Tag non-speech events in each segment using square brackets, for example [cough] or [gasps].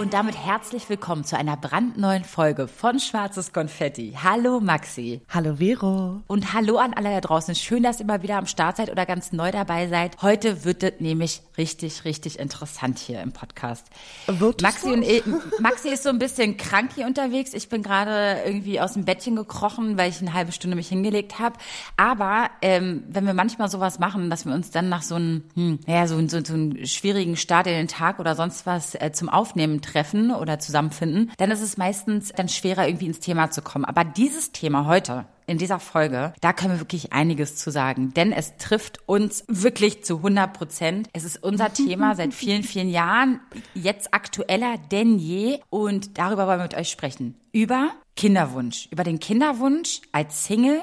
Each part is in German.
Und damit herzlich willkommen zu einer brandneuen Folge von Schwarzes Konfetti. Hallo Maxi. Hallo Vero. Und hallo an alle da draußen. Schön, dass ihr mal wieder am Start seid oder ganz neu dabei seid. Heute wird es nämlich richtig, richtig interessant hier im Podcast. Wirklich Maxi und ich, Maxi ist so ein bisschen krank hier unterwegs. Ich bin gerade irgendwie aus dem Bettchen gekrochen, weil ich eine halbe Stunde mich hingelegt habe. Aber ähm, wenn wir manchmal sowas machen, dass wir uns dann nach so einem, hm, ja, so, so, so einem schwierigen Start in den Tag oder sonst was äh, zum Aufnehmen treffen oder zusammenfinden, dann ist es meistens dann schwerer, irgendwie ins Thema zu kommen. Aber dieses Thema heute, in dieser Folge, da können wir wirklich einiges zu sagen, denn es trifft uns wirklich zu 100 Prozent. Es ist unser [laughs] Thema seit vielen, vielen Jahren, jetzt aktueller denn je und darüber wollen wir mit euch sprechen. Über Kinderwunsch, über den Kinderwunsch als Single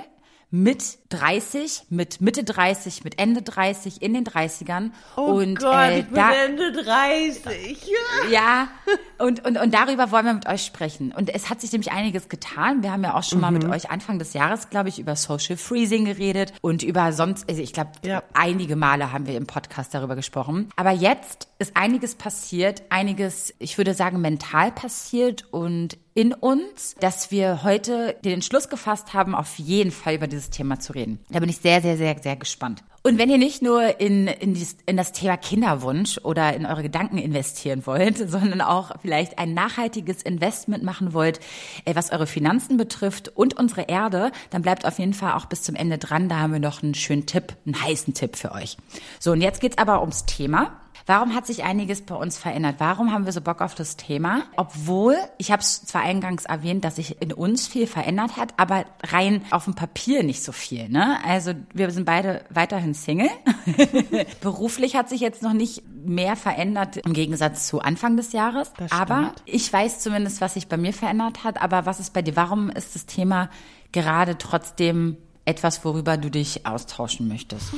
mit 30, mit Mitte 30, mit Ende 30, in den 30ern. Oh und Gott, äh, ich bin da, Ende 30. ja, und, und, und darüber wollen wir mit euch sprechen. Und es hat sich nämlich einiges getan. Wir haben ja auch schon mal mit Mhm. euch Anfang des Jahres, glaube ich, über Social Freezing geredet und über sonst, also ich glaube, Ja. einige Male haben wir im Podcast darüber gesprochen. Aber jetzt ist einiges passiert, einiges, ich würde sagen, mental passiert und in uns, dass wir heute den Entschluss gefasst haben, auf jeden Fall über dieses Thema zu reden. Da bin ich sehr, sehr, sehr, sehr gespannt. Und wenn ihr nicht nur in, in, dies, in das Thema Kinderwunsch oder in eure Gedanken investieren wollt, [laughs] sondern auch vielleicht ein nachhaltiges Investment machen wollt, äh, was eure Finanzen betrifft und unsere Erde, dann bleibt auf jeden Fall auch bis zum Ende dran. Da haben wir noch einen schönen Tipp, einen heißen Tipp für euch. So, und jetzt geht's aber ums Thema. Warum hat sich einiges bei uns verändert? Warum haben wir so Bock auf das Thema? Obwohl, ich habe es zwar eingangs erwähnt, dass sich in uns viel verändert hat, aber rein auf dem Papier nicht so viel. Ne? Also wir sind beide weiterhin Single. [laughs] Beruflich hat sich jetzt noch nicht mehr verändert im Gegensatz zu Anfang des Jahres. Aber ich weiß zumindest, was sich bei mir verändert hat. Aber was ist bei dir? Warum ist das Thema gerade trotzdem etwas, worüber du dich austauschen möchtest?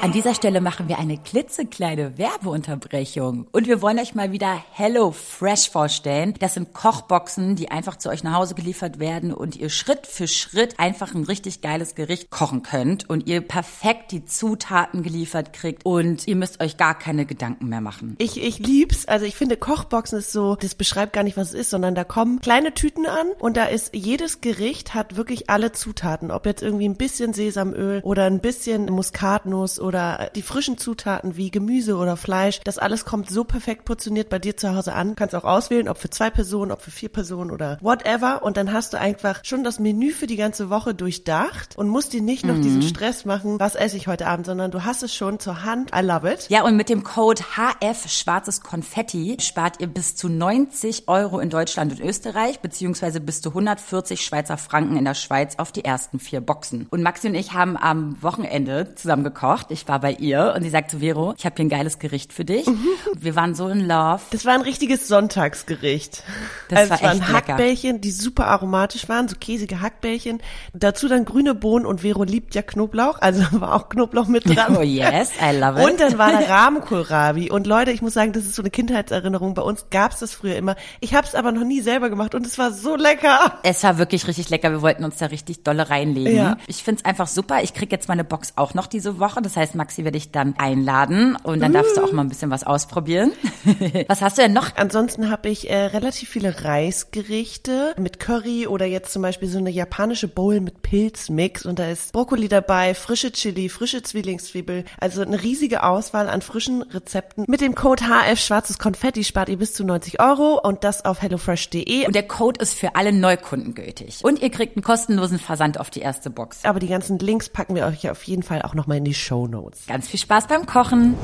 An dieser Stelle machen wir eine klitzekleine Werbeunterbrechung. Und wir wollen euch mal wieder Hello Fresh vorstellen. Das sind Kochboxen, die einfach zu euch nach Hause geliefert werden und ihr Schritt für Schritt einfach ein richtig geiles Gericht kochen könnt und ihr perfekt die Zutaten geliefert kriegt und ihr müsst euch gar keine Gedanken mehr machen. Ich, ich lieb's. Also ich finde Kochboxen ist so, das beschreibt gar nicht, was es ist, sondern da kommen kleine Tüten an und da ist jedes Gericht hat wirklich alle Zutaten. Ob jetzt irgendwie ein bisschen Sesamöl oder ein bisschen Muskatnuss oder die frischen Zutaten wie Gemüse oder Fleisch. Das alles kommt so perfekt portioniert bei dir zu Hause an. Du kannst auch auswählen, ob für zwei Personen, ob für vier Personen oder whatever. Und dann hast du einfach schon das Menü für die ganze Woche durchdacht und musst dir nicht noch diesen Stress machen, was esse ich heute Abend, sondern du hast es schon zur Hand. I love it. Ja, und mit dem Code HF Schwarzes Konfetti spart ihr bis zu 90 Euro in Deutschland und Österreich, beziehungsweise bis zu 140 Schweizer Franken in der Schweiz auf die ersten vier Boxen. Und Maxi und ich haben am Wochenende zusammen gekocht. Ich war bei ihr und sie sagte, Vero, ich habe hier ein geiles Gericht für dich. Wir waren so in Love. Das war ein richtiges Sonntagsgericht. Das also war es waren echt lecker. Hackbällchen, die super aromatisch waren, so käsige Hackbällchen. Dazu dann grüne Bohnen und Vero liebt ja Knoblauch, also [laughs] war auch Knoblauch mit dran. Oh yes, I love it. Und dann war da [laughs] Rahmenkohlrabi. Und Leute, ich muss sagen, das ist so eine Kindheitserinnerung. Bei uns gab's das früher immer. Ich habe es aber noch nie selber gemacht und es war so lecker. Es war wirklich richtig lecker. Wir wollten uns da richtig dolle reinlegen. Ja. Ich find's einfach super. Ich krieg jetzt meine Box auch noch diese Woche. Das heißt, Maxi werde ich dann einladen und dann darfst du auch mal ein bisschen was ausprobieren. [laughs] was hast du denn noch? Ansonsten habe ich äh, relativ viele Reisgerichte mit Curry oder jetzt zum Beispiel so eine japanische Bowl mit Pilzmix und da ist Brokkoli dabei, frische Chili, frische Zwillingszwiebel, also eine riesige Auswahl an frischen Rezepten. Mit dem Code HF Schwarzes Konfetti spart ihr bis zu 90 Euro und das auf hellofresh.de. Und der Code ist für alle Neukunden gültig. Und ihr kriegt einen kostenlosen Versand auf die erste Box. Aber die ganzen Links packen wir euch auf jeden Fall auch nochmal in die Show Notes. Ganz viel Spaß beim Kochen.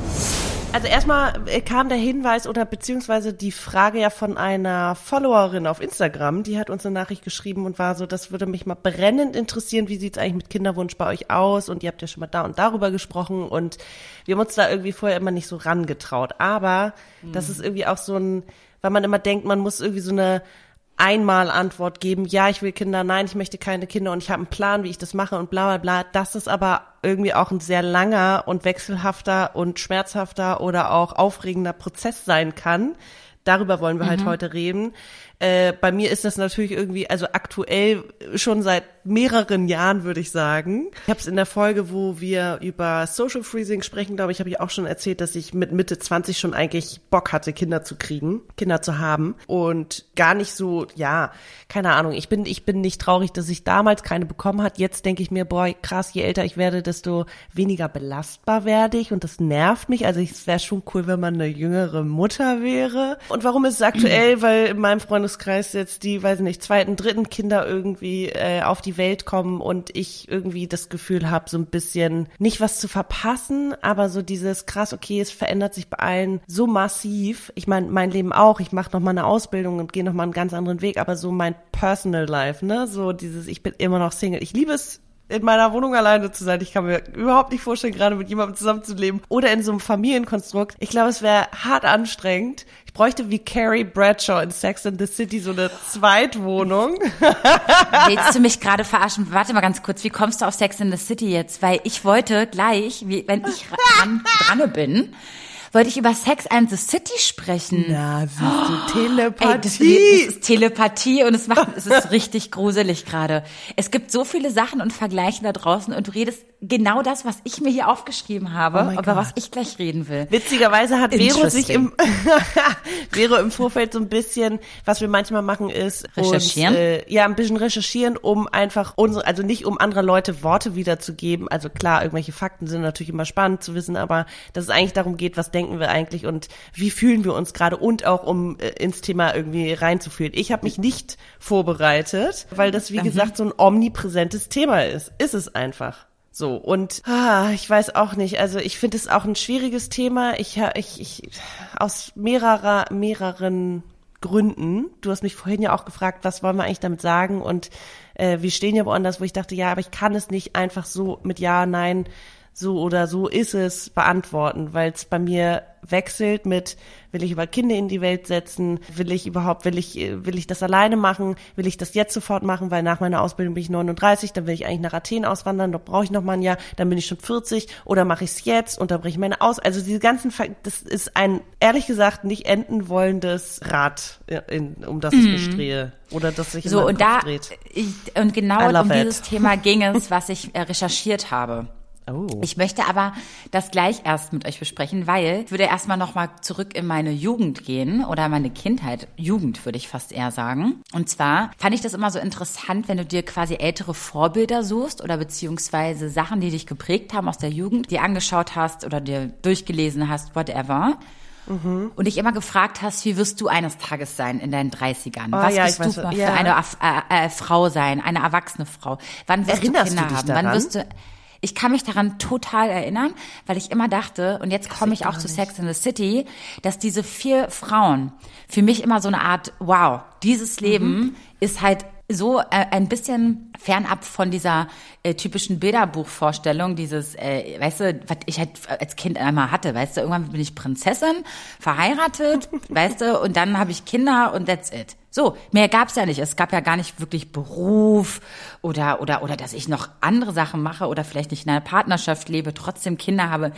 Also erstmal äh, kam der Hinweis oder beziehungsweise die Frage ja von einer Followerin auf Instagram, die hat uns eine Nachricht geschrieben und war so, das würde mich mal brennend interessieren, wie sieht's eigentlich mit Kinderwunsch bei euch aus und ihr habt ja schon mal da und darüber gesprochen und wir haben uns da irgendwie vorher immer nicht so rangetraut, aber mhm. das ist irgendwie auch so ein, weil man immer denkt, man muss irgendwie so eine einmal Antwort geben, ja, ich will Kinder, nein, ich möchte keine Kinder und ich habe einen Plan, wie ich das mache und bla bla bla. Das ist aber irgendwie auch ein sehr langer und wechselhafter und schmerzhafter oder auch aufregender Prozess sein kann. Darüber wollen wir halt mhm. halt heute reden. Äh, bei mir ist das natürlich irgendwie, also aktuell schon seit mehreren Jahren, würde ich sagen. Ich habe es in der Folge, wo wir über Social Freezing sprechen, glaube ich, habe ich auch schon erzählt, dass ich mit Mitte 20 schon eigentlich Bock hatte, Kinder zu kriegen, Kinder zu haben und gar nicht so, ja, keine Ahnung. Ich bin, ich bin nicht traurig, dass ich damals keine bekommen hat. Jetzt denke ich mir, boah, krass, je älter ich werde, desto weniger belastbar werde ich und das nervt mich. Also es wäre schon cool, wenn man eine jüngere Mutter wäre. Und warum ist es aktuell? [clears throat] Weil in meinem Freundeskreis jetzt die, weiß nicht, zweiten, dritten Kinder irgendwie äh, auf die Welt kommen und ich irgendwie das Gefühl habe, so ein bisschen nicht was zu verpassen, aber so dieses krass, okay, es verändert sich bei allen so massiv. Ich meine, mein Leben auch. Ich mache noch mal eine Ausbildung und gehe noch mal einen ganz anderen Weg, aber so mein Personal Life, ne, so dieses, ich bin immer noch Single. Ich liebe es in meiner Wohnung alleine zu sein. Ich kann mir überhaupt nicht vorstellen, gerade mit jemandem zusammenzuleben oder in so einem Familienkonstrukt. Ich glaube, es wäre hart anstrengend. Ich bräuchte wie Carrie Bradshaw in Sex and the City so eine Zweitwohnung. [laughs] Willst du mich gerade verarschen? Warte mal ganz kurz. Wie kommst du auf Sex in the City jetzt? Weil ich wollte gleich, wenn ich dran, dran bin, wollte ich über Sex and the City sprechen. Na, siehst du, Telepathie. Ey, das, das, ist Telepathie und es macht, es ist [laughs] richtig gruselig gerade. Es gibt so viele Sachen und Vergleiche da draußen und du redest genau das, was ich mir hier aufgeschrieben habe, oh über was ich gleich reden will. Witzigerweise hat Vero sich im, [laughs] Vero im Vorfeld so ein bisschen, was wir manchmal machen, ist recherchieren. Uns, äh, ja, ein bisschen recherchieren, um einfach unsere, also nicht um andere Leute Worte wiederzugeben. Also klar, irgendwelche Fakten sind natürlich immer spannend zu wissen, aber dass es eigentlich darum geht, was denken wir eigentlich und wie fühlen wir uns gerade und auch um äh, ins Thema irgendwie reinzufühlen. Ich habe mich nicht vorbereitet, weil das wie mhm. gesagt so ein omnipräsentes Thema ist. Ist es einfach. So, und ah, ich weiß auch nicht, also ich finde es auch ein schwieriges Thema. Ich, ich, ich aus mehrerer, mehreren Gründen. Du hast mich vorhin ja auch gefragt, was wollen wir eigentlich damit sagen? Und äh, wir stehen ja woanders, wo ich dachte, ja, aber ich kann es nicht einfach so mit Ja, Nein so oder so ist es beantworten, weil es bei mir wechselt mit will ich über Kinder in die Welt setzen, will ich überhaupt will ich will ich das alleine machen, will ich das jetzt sofort machen, weil nach meiner Ausbildung bin ich 39, dann will ich eigentlich nach Athen auswandern, da brauche ich noch mal ein Jahr, dann bin ich schon 40 oder mache ich es jetzt, unterbreche ich meine Aus, also diese ganzen das ist ein ehrlich gesagt nicht enden wollendes Rad, in, um das ich mhm. mich drehe oder das sich so und da dreht. Ich, und genau um it. dieses Thema ging es, [laughs] was ich äh, recherchiert habe. Oh. Ich möchte aber das gleich erst mit euch besprechen, weil ich würde erstmal nochmal zurück in meine Jugend gehen oder meine Kindheit. Jugend würde ich fast eher sagen. Und zwar fand ich das immer so interessant, wenn du dir quasi ältere Vorbilder suchst oder beziehungsweise Sachen, die dich geprägt haben aus der Jugend, die angeschaut hast oder dir durchgelesen hast, whatever. Mhm. Und dich immer gefragt hast, wie wirst du eines Tages sein in deinen 30ern? Oh, Was ja, wirst du mal ja. für eine äh, äh, Frau sein, eine erwachsene Frau? Wann wirst Erinnerst du Kinder du haben? Daran? Wann wirst du ich kann mich daran total erinnern, weil ich immer dachte, und jetzt komme ich auch zu Sex in the City, dass diese vier Frauen für mich immer so eine Art, wow, dieses Leben mhm. ist halt so äh, ein bisschen fernab von dieser äh, typischen Bilderbuchvorstellung, dieses, äh, weißt du, was ich halt als Kind einmal hatte, weißt du, irgendwann bin ich Prinzessin, verheiratet, [laughs] weißt du, und dann habe ich Kinder und that's it. So, mehr gab's ja nicht. Es gab ja gar nicht wirklich Beruf oder oder oder dass ich noch andere Sachen mache oder vielleicht nicht in einer Partnerschaft lebe, trotzdem Kinder habe.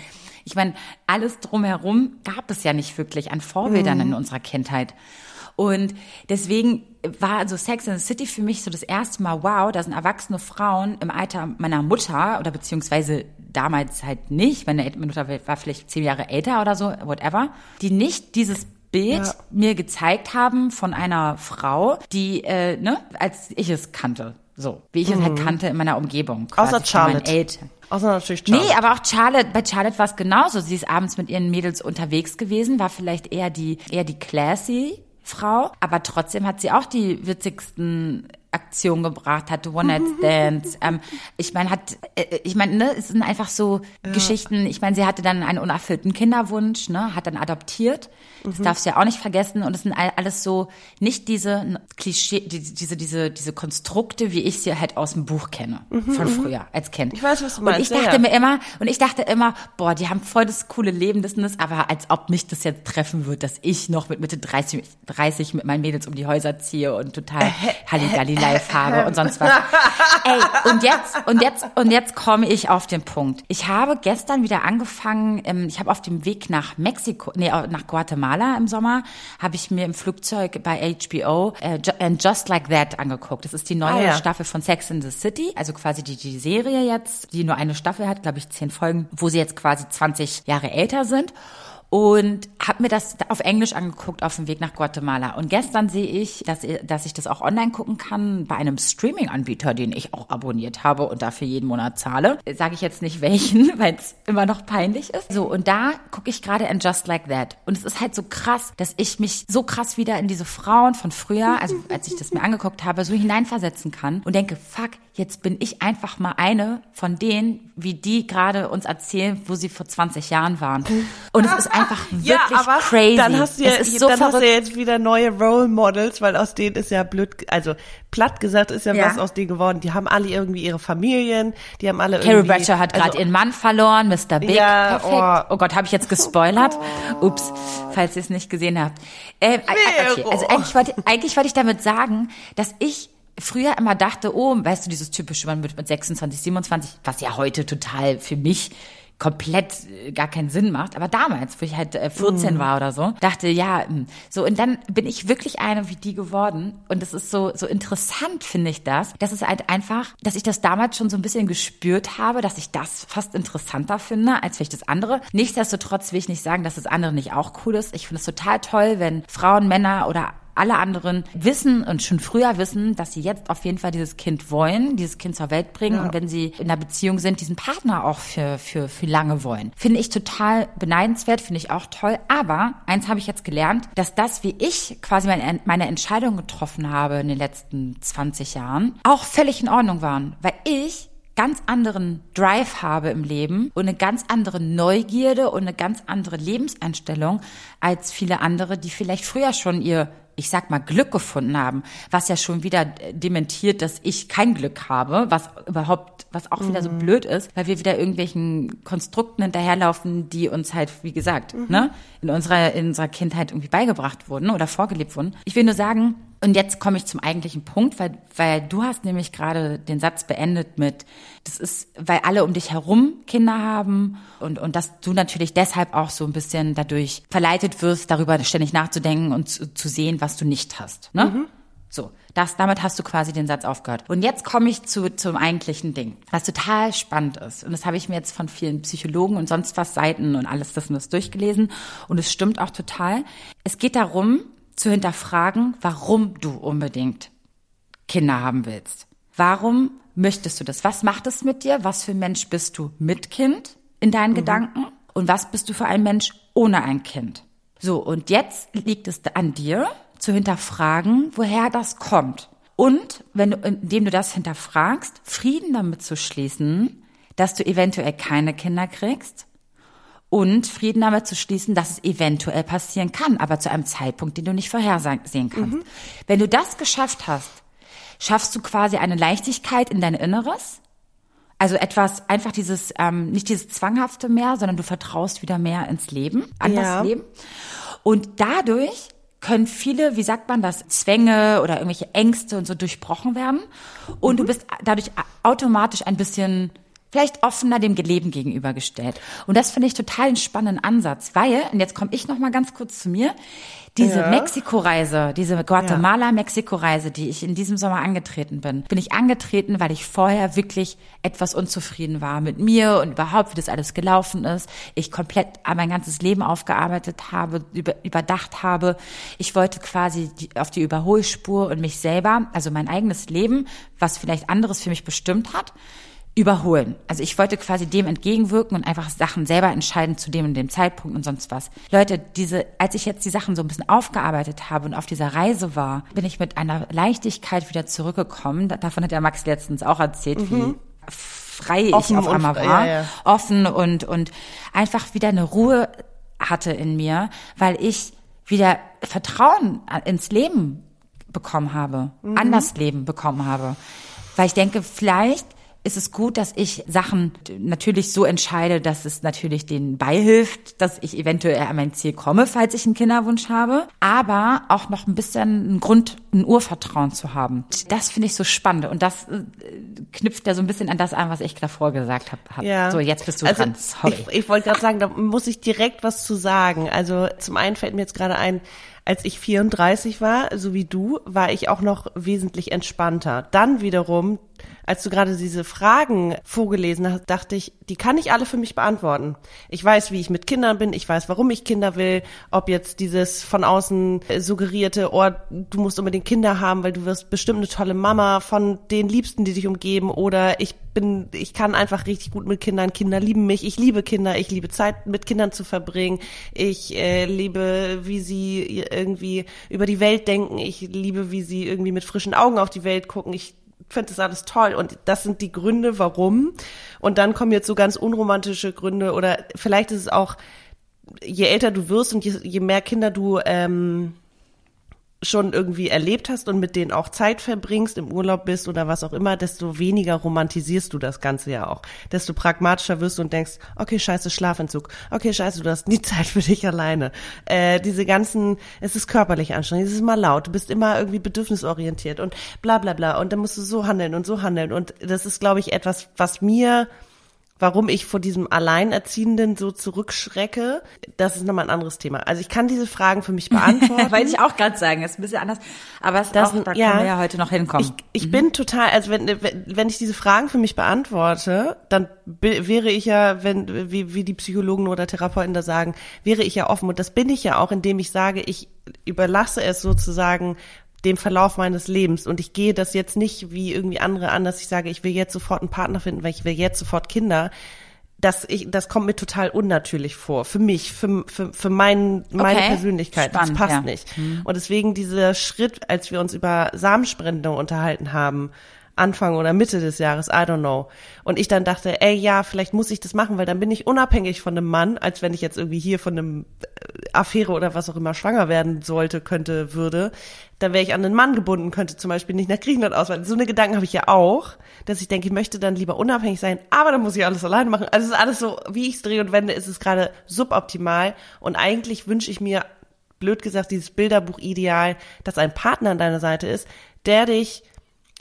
Ich meine, alles drumherum gab es ja nicht wirklich an Vorbildern mhm. in unserer Kindheit. Und deswegen war also Sex in the City für mich so das erste Mal, wow, da sind erwachsene Frauen im Alter meiner Mutter oder beziehungsweise damals halt nicht, meine Mutter war vielleicht zehn Jahre älter oder so, whatever, die nicht dieses Bild ja. mir gezeigt haben von einer Frau, die, äh, ne, als ich es kannte. So, wie ich mhm. es halt mhm. kannte in meiner Umgebung. Außer Charlotte. Außer natürlich Charlotte. Nee, aber auch Charlotte, bei Charlotte war es genauso. Sie ist abends mit ihren Mädels unterwegs gewesen, war vielleicht eher die, eher die classy Frau, aber trotzdem hat sie auch die witzigsten Aktion gebracht hatte, One-Night-Stands. ähm, ich meine, hat, äh, ich meine, ne, es sind einfach so ja. Geschichten. Ich meine, sie hatte dann einen unerfüllten Kinderwunsch, ne, hat dann adoptiert. Das mhm. darfst du ja auch nicht vergessen. Und es sind alles so nicht diese Klischee, diese, diese, diese Konstrukte, wie ich sie halt aus dem Buch kenne, mhm, von mhm. früher als Kind. Ich weiß, was du meinst. Und ich dachte ja. mir immer, und ich dachte immer, boah, die haben voll das coole Leben, das, das, aber als ob mich das jetzt treffen wird, dass ich noch mit Mitte 30, 30 mit meinen Mädels um die Häuser ziehe und total Halligalli live habe und sonst was. [laughs] Ey, und jetzt, und jetzt, und jetzt komme ich auf den Punkt. Ich habe gestern wieder angefangen, ähm, ich habe auf dem Weg nach Mexiko, nee, nach Guatemala im Sommer, habe ich mir im Flugzeug bei HBO äh, And Just Like That angeguckt. Das ist die neue ah, ja. Staffel von Sex in the City, also quasi die, die Serie jetzt, die nur eine Staffel hat, glaube ich, zehn Folgen, wo sie jetzt quasi 20 Jahre älter sind und habe mir das auf Englisch angeguckt auf dem Weg nach Guatemala. Und gestern sehe ich, dass, dass ich das auch online gucken kann bei einem Streaming-Anbieter, den ich auch abonniert habe und dafür jeden Monat zahle. Sage ich jetzt nicht welchen, [laughs] weil es immer noch peinlich ist. So, und da gucke ich gerade in Just Like That. Und es ist halt so krass, dass ich mich so krass wieder in diese Frauen von früher, also als ich das mir angeguckt habe, so hineinversetzen kann und denke, fuck, jetzt bin ich einfach mal eine von denen, wie die gerade uns erzählen, wo sie vor 20 Jahren waren. Und es ist einfach [laughs] wirklich ja, aber crazy. Dann hast du ja, dann so hast du jetzt wieder neue Role Models, weil aus denen ist ja blöd, also platt gesagt ist ja, ja. was aus denen geworden. Die haben alle irgendwie ihre Familien, die haben alle Carrie irgendwie. Carrie Bradshaw hat gerade also, ihren Mann verloren, Mr. Big. Ja, Perfekt. Oh, oh Gott, habe ich jetzt gespoilert? Ups, falls ihr es nicht gesehen habt. Äh, okay, also eigentlich wollte, eigentlich wollte ich damit sagen, dass ich früher immer dachte, oh, weißt du, dieses typische, man wird mit 26, 27, was ja heute total für mich komplett äh, gar keinen Sinn macht. Aber damals, wo ich halt 14 mm. war oder so, dachte, ja, hm, so, und dann bin ich wirklich eine wie die geworden. Und das ist so, so interessant, finde ich das. Das ist halt einfach, dass ich das damals schon so ein bisschen gespürt habe, dass ich das fast interessanter finde, als vielleicht das andere. Nichtsdestotrotz will ich nicht sagen, dass das andere nicht auch cool ist. Ich finde es total toll, wenn Frauen, Männer oder alle anderen wissen und schon früher wissen, dass sie jetzt auf jeden Fall dieses Kind wollen, dieses Kind zur Welt bringen ja. und wenn sie in einer Beziehung sind, diesen Partner auch für, für, für lange wollen. Finde ich total beneidenswert, finde ich auch toll. Aber eins habe ich jetzt gelernt, dass das, wie ich quasi meine, meine Entscheidung getroffen habe in den letzten 20 Jahren, auch völlig in Ordnung waren. Weil ich ganz anderen Drive habe im Leben und eine ganz andere Neugierde und eine ganz andere Lebenseinstellung als viele andere, die vielleicht früher schon ihr ich sag mal, Glück gefunden haben, was ja schon wieder dementiert, dass ich kein Glück habe, was überhaupt, was auch wieder so mhm. blöd ist, weil wir wieder irgendwelchen Konstrukten hinterherlaufen, die uns halt, wie gesagt, mhm. ne, in unserer, in unserer Kindheit irgendwie beigebracht wurden oder vorgelebt wurden. Ich will nur sagen, und jetzt komme ich zum eigentlichen Punkt, weil, weil du hast nämlich gerade den Satz beendet mit, das ist, weil alle um dich herum Kinder haben und, und dass du natürlich deshalb auch so ein bisschen dadurch verleitet wirst, darüber ständig nachzudenken und zu, zu sehen, was du nicht hast. Ne? Mhm. So, das, damit hast du quasi den Satz aufgehört. Und jetzt komme ich zu, zum eigentlichen Ding, was total spannend ist. Und das habe ich mir jetzt von vielen Psychologen und sonst was Seiten und alles das und das durchgelesen. Und es stimmt auch total. Es geht darum, zu hinterfragen, warum du unbedingt Kinder haben willst. Warum möchtest du das? Was macht es mit dir? Was für ein Mensch bist du mit Kind in deinen mhm. Gedanken? Und was bist du für ein Mensch ohne ein Kind? So, und jetzt liegt es an dir zu hinterfragen, woher das kommt. Und wenn du, indem du das hinterfragst, Frieden damit zu schließen, dass du eventuell keine Kinder kriegst und Frieden damit zu schließen, dass es eventuell passieren kann, aber zu einem Zeitpunkt, den du nicht vorhersehen kannst. Mhm. Wenn du das geschafft hast, schaffst du quasi eine Leichtigkeit in dein Inneres. Also etwas, einfach dieses, ähm, nicht dieses Zwanghafte mehr, sondern du vertraust wieder mehr ins Leben, an ja. das Leben. Und dadurch können viele, wie sagt man das, Zwänge oder irgendwelche Ängste und so durchbrochen werden. Und mhm. du bist dadurch automatisch ein bisschen vielleicht offener dem Leben gegenübergestellt. Und das finde ich total einen spannenden Ansatz, weil, und jetzt komme ich noch mal ganz kurz zu mir, diese ja. Mexiko-Reise, diese Guatemala-Mexiko-Reise, die ich in diesem Sommer angetreten bin, bin ich angetreten, weil ich vorher wirklich etwas unzufrieden war mit mir und überhaupt, wie das alles gelaufen ist. Ich komplett mein ganzes Leben aufgearbeitet habe, über, überdacht habe. Ich wollte quasi die, auf die Überholspur und mich selber, also mein eigenes Leben, was vielleicht anderes für mich bestimmt hat, überholen. Also ich wollte quasi dem entgegenwirken und einfach Sachen selber entscheiden zu dem und dem Zeitpunkt und sonst was. Leute, diese, als ich jetzt die Sachen so ein bisschen aufgearbeitet habe und auf dieser Reise war, bin ich mit einer Leichtigkeit wieder zurückgekommen. Davon hat der Max letztens auch erzählt, mhm. wie frei Offen ich auf einmal war, ja, ja. offen und und einfach wieder eine Ruhe hatte in mir, weil ich wieder Vertrauen ins Leben bekommen habe, mhm. an das Leben bekommen habe. Weil ich denke, vielleicht ist es gut, dass ich Sachen natürlich so entscheide, dass es natürlich denen beihilft, dass ich eventuell an mein Ziel komme, falls ich einen Kinderwunsch habe, aber auch noch ein bisschen einen Grund, ein Urvertrauen zu haben. Das finde ich so spannend und das äh, knüpft ja so ein bisschen an das an, was ich davor gesagt habe. Ja. So, jetzt bist du also dran. Sorry. Ich, ich wollte gerade sagen, da muss ich direkt was zu sagen. Also zum einen fällt mir jetzt gerade ein, als ich 34 war, so wie du, war ich auch noch wesentlich entspannter. Dann wiederum, als du gerade diese Fragen vorgelesen hast, dachte ich, die kann ich alle für mich beantworten. Ich weiß, wie ich mit Kindern bin, ich weiß, warum ich Kinder will, ob jetzt dieses von außen suggerierte, oh, du musst unbedingt Kinder haben, weil du wirst bestimmt eine tolle Mama von den Liebsten, die dich umgeben, oder ich bin, ich kann einfach richtig gut mit Kindern, Kinder lieben mich, ich liebe Kinder, ich liebe Zeit mit Kindern zu verbringen, ich äh, liebe, wie sie irgendwie über die Welt denken, ich liebe, wie sie irgendwie mit frischen Augen auf die Welt gucken, ich finde das alles toll und das sind die Gründe, warum. Und dann kommen jetzt so ganz unromantische Gründe oder vielleicht ist es auch, je älter du wirst und je, je mehr Kinder du ähm, schon irgendwie erlebt hast und mit denen auch Zeit verbringst, im Urlaub bist oder was auch immer, desto weniger romantisierst du das Ganze ja auch. Desto pragmatischer wirst du und denkst, okay, scheiße, Schlafentzug. Okay, scheiße, du hast nie [laughs] Zeit für dich alleine. Äh, diese ganzen, es ist körperlich anstrengend, es ist immer laut, du bist immer irgendwie bedürfnisorientiert und bla bla bla. Und dann musst du so handeln und so handeln. Und das ist, glaube ich, etwas, was mir warum ich vor diesem Alleinerziehenden so zurückschrecke, das ist nochmal ein anderes Thema. Also ich kann diese Fragen für mich [laughs] beantworten. Wollte ich auch gerade sagen, ist ein bisschen anders, aber es das, auch, da ja, können wir ja heute noch hinkommen. Ich, ich mhm. bin total, also wenn, wenn ich diese Fragen für mich beantworte, dann wäre ich ja, wenn, wie, wie die Psychologen oder Therapeuten da sagen, wäre ich ja offen und das bin ich ja auch, indem ich sage, ich überlasse es sozusagen dem Verlauf meines Lebens. Und ich gehe das jetzt nicht wie irgendwie andere an, dass ich sage, ich will jetzt sofort einen Partner finden, weil ich will jetzt sofort Kinder. Das, ich, das kommt mir total unnatürlich vor. Für mich, für, für, für mein, meine okay. Persönlichkeit. Spannend, das passt ja. nicht. Mhm. Und deswegen dieser Schritt, als wir uns über Samenspende unterhalten haben, Anfang oder Mitte des Jahres, I don't know. Und ich dann dachte, ey, ja, vielleicht muss ich das machen, weil dann bin ich unabhängig von einem Mann, als wenn ich jetzt irgendwie hier von einem äh, Affäre oder was auch immer schwanger werden sollte, könnte, würde. Dann wäre ich an einen Mann gebunden, könnte zum Beispiel nicht nach Griechenland ausweichen. So eine Gedanken habe ich ja auch, dass ich denke, ich möchte dann lieber unabhängig sein, aber dann muss ich alles alleine machen. Also es ist alles so, wie ich es drehe und wende, ist es gerade suboptimal. Und eigentlich wünsche ich mir, blöd gesagt, dieses Bilderbuch-Ideal, dass ein Partner an deiner Seite ist, der dich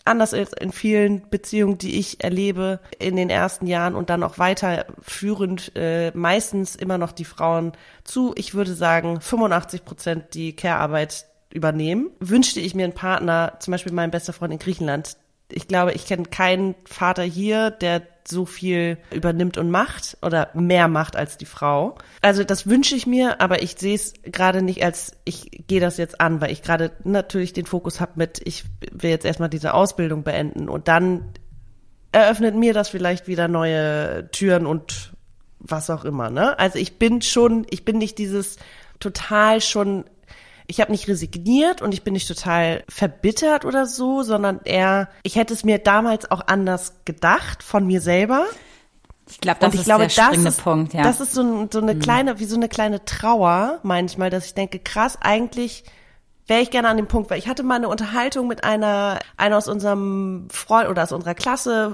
anders als in vielen Beziehungen, die ich erlebe in den ersten Jahren und dann auch weiterführend äh, meistens immer noch die Frauen zu, ich würde sagen, 85 Prozent die Care-Arbeit übernehmen. Wünschte ich mir einen Partner, zum Beispiel mein bester Freund in Griechenland, ich glaube, ich kenne keinen Vater hier, der so viel übernimmt und macht oder mehr macht als die Frau. Also das wünsche ich mir, aber ich sehe es gerade nicht als, ich gehe das jetzt an, weil ich gerade natürlich den Fokus habe mit, ich will jetzt erstmal diese Ausbildung beenden und dann eröffnet mir das vielleicht wieder neue Türen und was auch immer. Ne? Also ich bin schon, ich bin nicht dieses total schon ich habe nicht resigniert und ich bin nicht total verbittert oder so, sondern eher, ich hätte es mir damals auch anders gedacht von mir selber. Ich glaube, das ich ist glaube, der springende ist, Punkt, ja. Das ist so, so eine mhm. kleine, wie so eine kleine Trauer manchmal, dass ich denke, krass, eigentlich wäre ich gerne an dem Punkt, weil ich hatte mal eine Unterhaltung mit einer, einer aus unserem Freund oder aus unserer Klasse,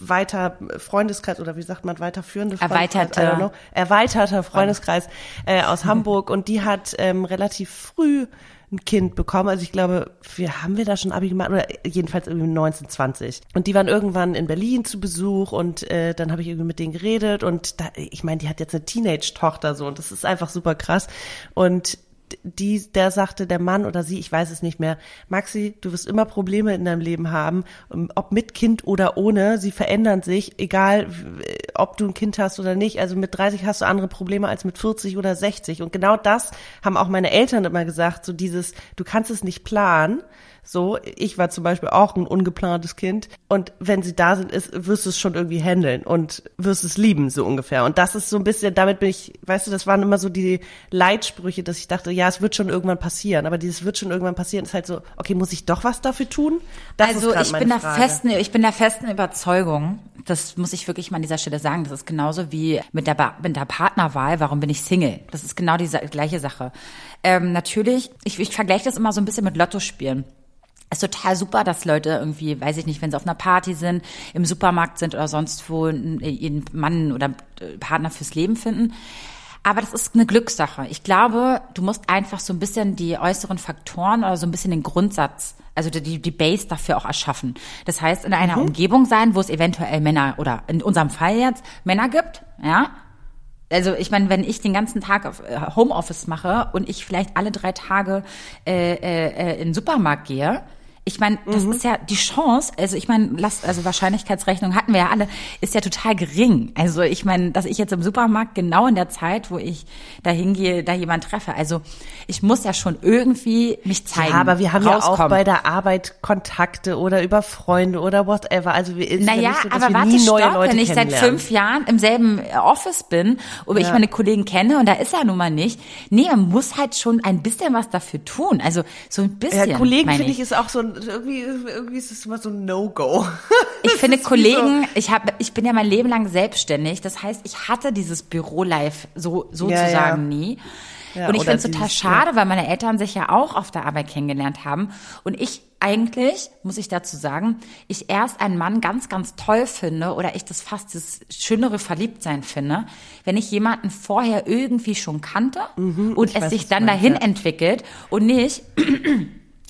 weiter Freundeskreis oder wie sagt man, weiterführende Freundeskreis, erweiterte, erweiterter Freundeskreis äh, aus Hamburg und die hat ähm, relativ früh ein Kind bekommen. Also ich glaube, wir haben wir da schon Abi gemacht oder jedenfalls irgendwie 1920. Und die waren irgendwann in Berlin zu Besuch und äh, dann habe ich irgendwie mit denen geredet und da, ich meine, die hat jetzt eine Teenage-Tochter so und das ist einfach super krass. Und die, der sagte, der Mann oder sie, ich weiß es nicht mehr, Maxi, du wirst immer Probleme in deinem Leben haben, ob mit Kind oder ohne, sie verändern sich, egal ob du ein Kind hast oder nicht. Also mit 30 hast du andere Probleme als mit 40 oder 60. Und genau das haben auch meine Eltern immer gesagt, so dieses, du kannst es nicht planen. So, ich war zum Beispiel auch ein ungeplantes Kind. Und wenn sie da sind, ist, wirst du es schon irgendwie handeln und wirst es lieben, so ungefähr. Und das ist so ein bisschen, damit bin ich, weißt du, das waren immer so die Leitsprüche, dass ich dachte, ja, es wird schon irgendwann passieren. Aber dieses wird schon irgendwann passieren, ist halt so, okay, muss ich doch was dafür tun? Das also ich bin der festen, ich bin der festen Überzeugung, das muss ich wirklich mal an dieser Stelle sagen, das ist genauso wie mit der, mit der Partnerwahl, warum bin ich Single? Das ist genau die gleiche Sache. Ähm, natürlich, ich, ich vergleiche das immer so ein bisschen mit Lotto spielen ist total super, dass Leute irgendwie, weiß ich nicht, wenn sie auf einer Party sind, im Supermarkt sind oder sonst wo ihren Mann oder Partner fürs Leben finden. Aber das ist eine Glückssache. Ich glaube, du musst einfach so ein bisschen die äußeren Faktoren oder so ein bisschen den Grundsatz, also die, die Base dafür auch erschaffen. Das heißt, in einer mhm. Umgebung sein, wo es eventuell Männer oder in unserem Fall jetzt Männer gibt, ja, also ich meine, wenn ich den ganzen Tag auf äh, Homeoffice mache und ich vielleicht alle drei Tage äh, äh, in den Supermarkt gehe, ich meine, das mhm. ist ja die Chance, also ich meine, lasst, also Wahrscheinlichkeitsrechnung hatten wir ja alle, ist ja total gering. Also ich meine, dass ich jetzt im Supermarkt genau in der Zeit, wo ich da hingehe, da jemand treffe. Also ich muss ja schon irgendwie mich zeigen. Ja, aber wir haben rauskommen. ja auch bei der Arbeit Kontakte oder über Freunde oder whatever. Also wir ist naja, ja nicht so, aber wir warte, nie neue stopp, Leute wenn ich seit fünf Jahren im selben Office bin und ja. ich meine Kollegen kenne und da ist er nun mal nicht. Nee, man muss halt schon ein bisschen was dafür tun. Also so ein bisschen. Ja, Kollegen finde ich ist auch so ein irgendwie, irgendwie ist es immer so ein No-Go. [laughs] Ich finde Kollegen, so. ich habe, ich bin ja mein Leben lang selbstständig. Das heißt, ich hatte dieses Büro-Life so sozusagen ja, ja. nie. Ja, und ich finde es total schade, weil meine Eltern sich ja auch auf der Arbeit kennengelernt haben. Und ich eigentlich, muss ich dazu sagen, ich erst einen Mann ganz, ganz toll finde oder ich das fast das schönere Verliebtsein finde, wenn ich jemanden vorher irgendwie schon kannte mhm, und es weiß, sich dann dahin meinst, entwickelt und nicht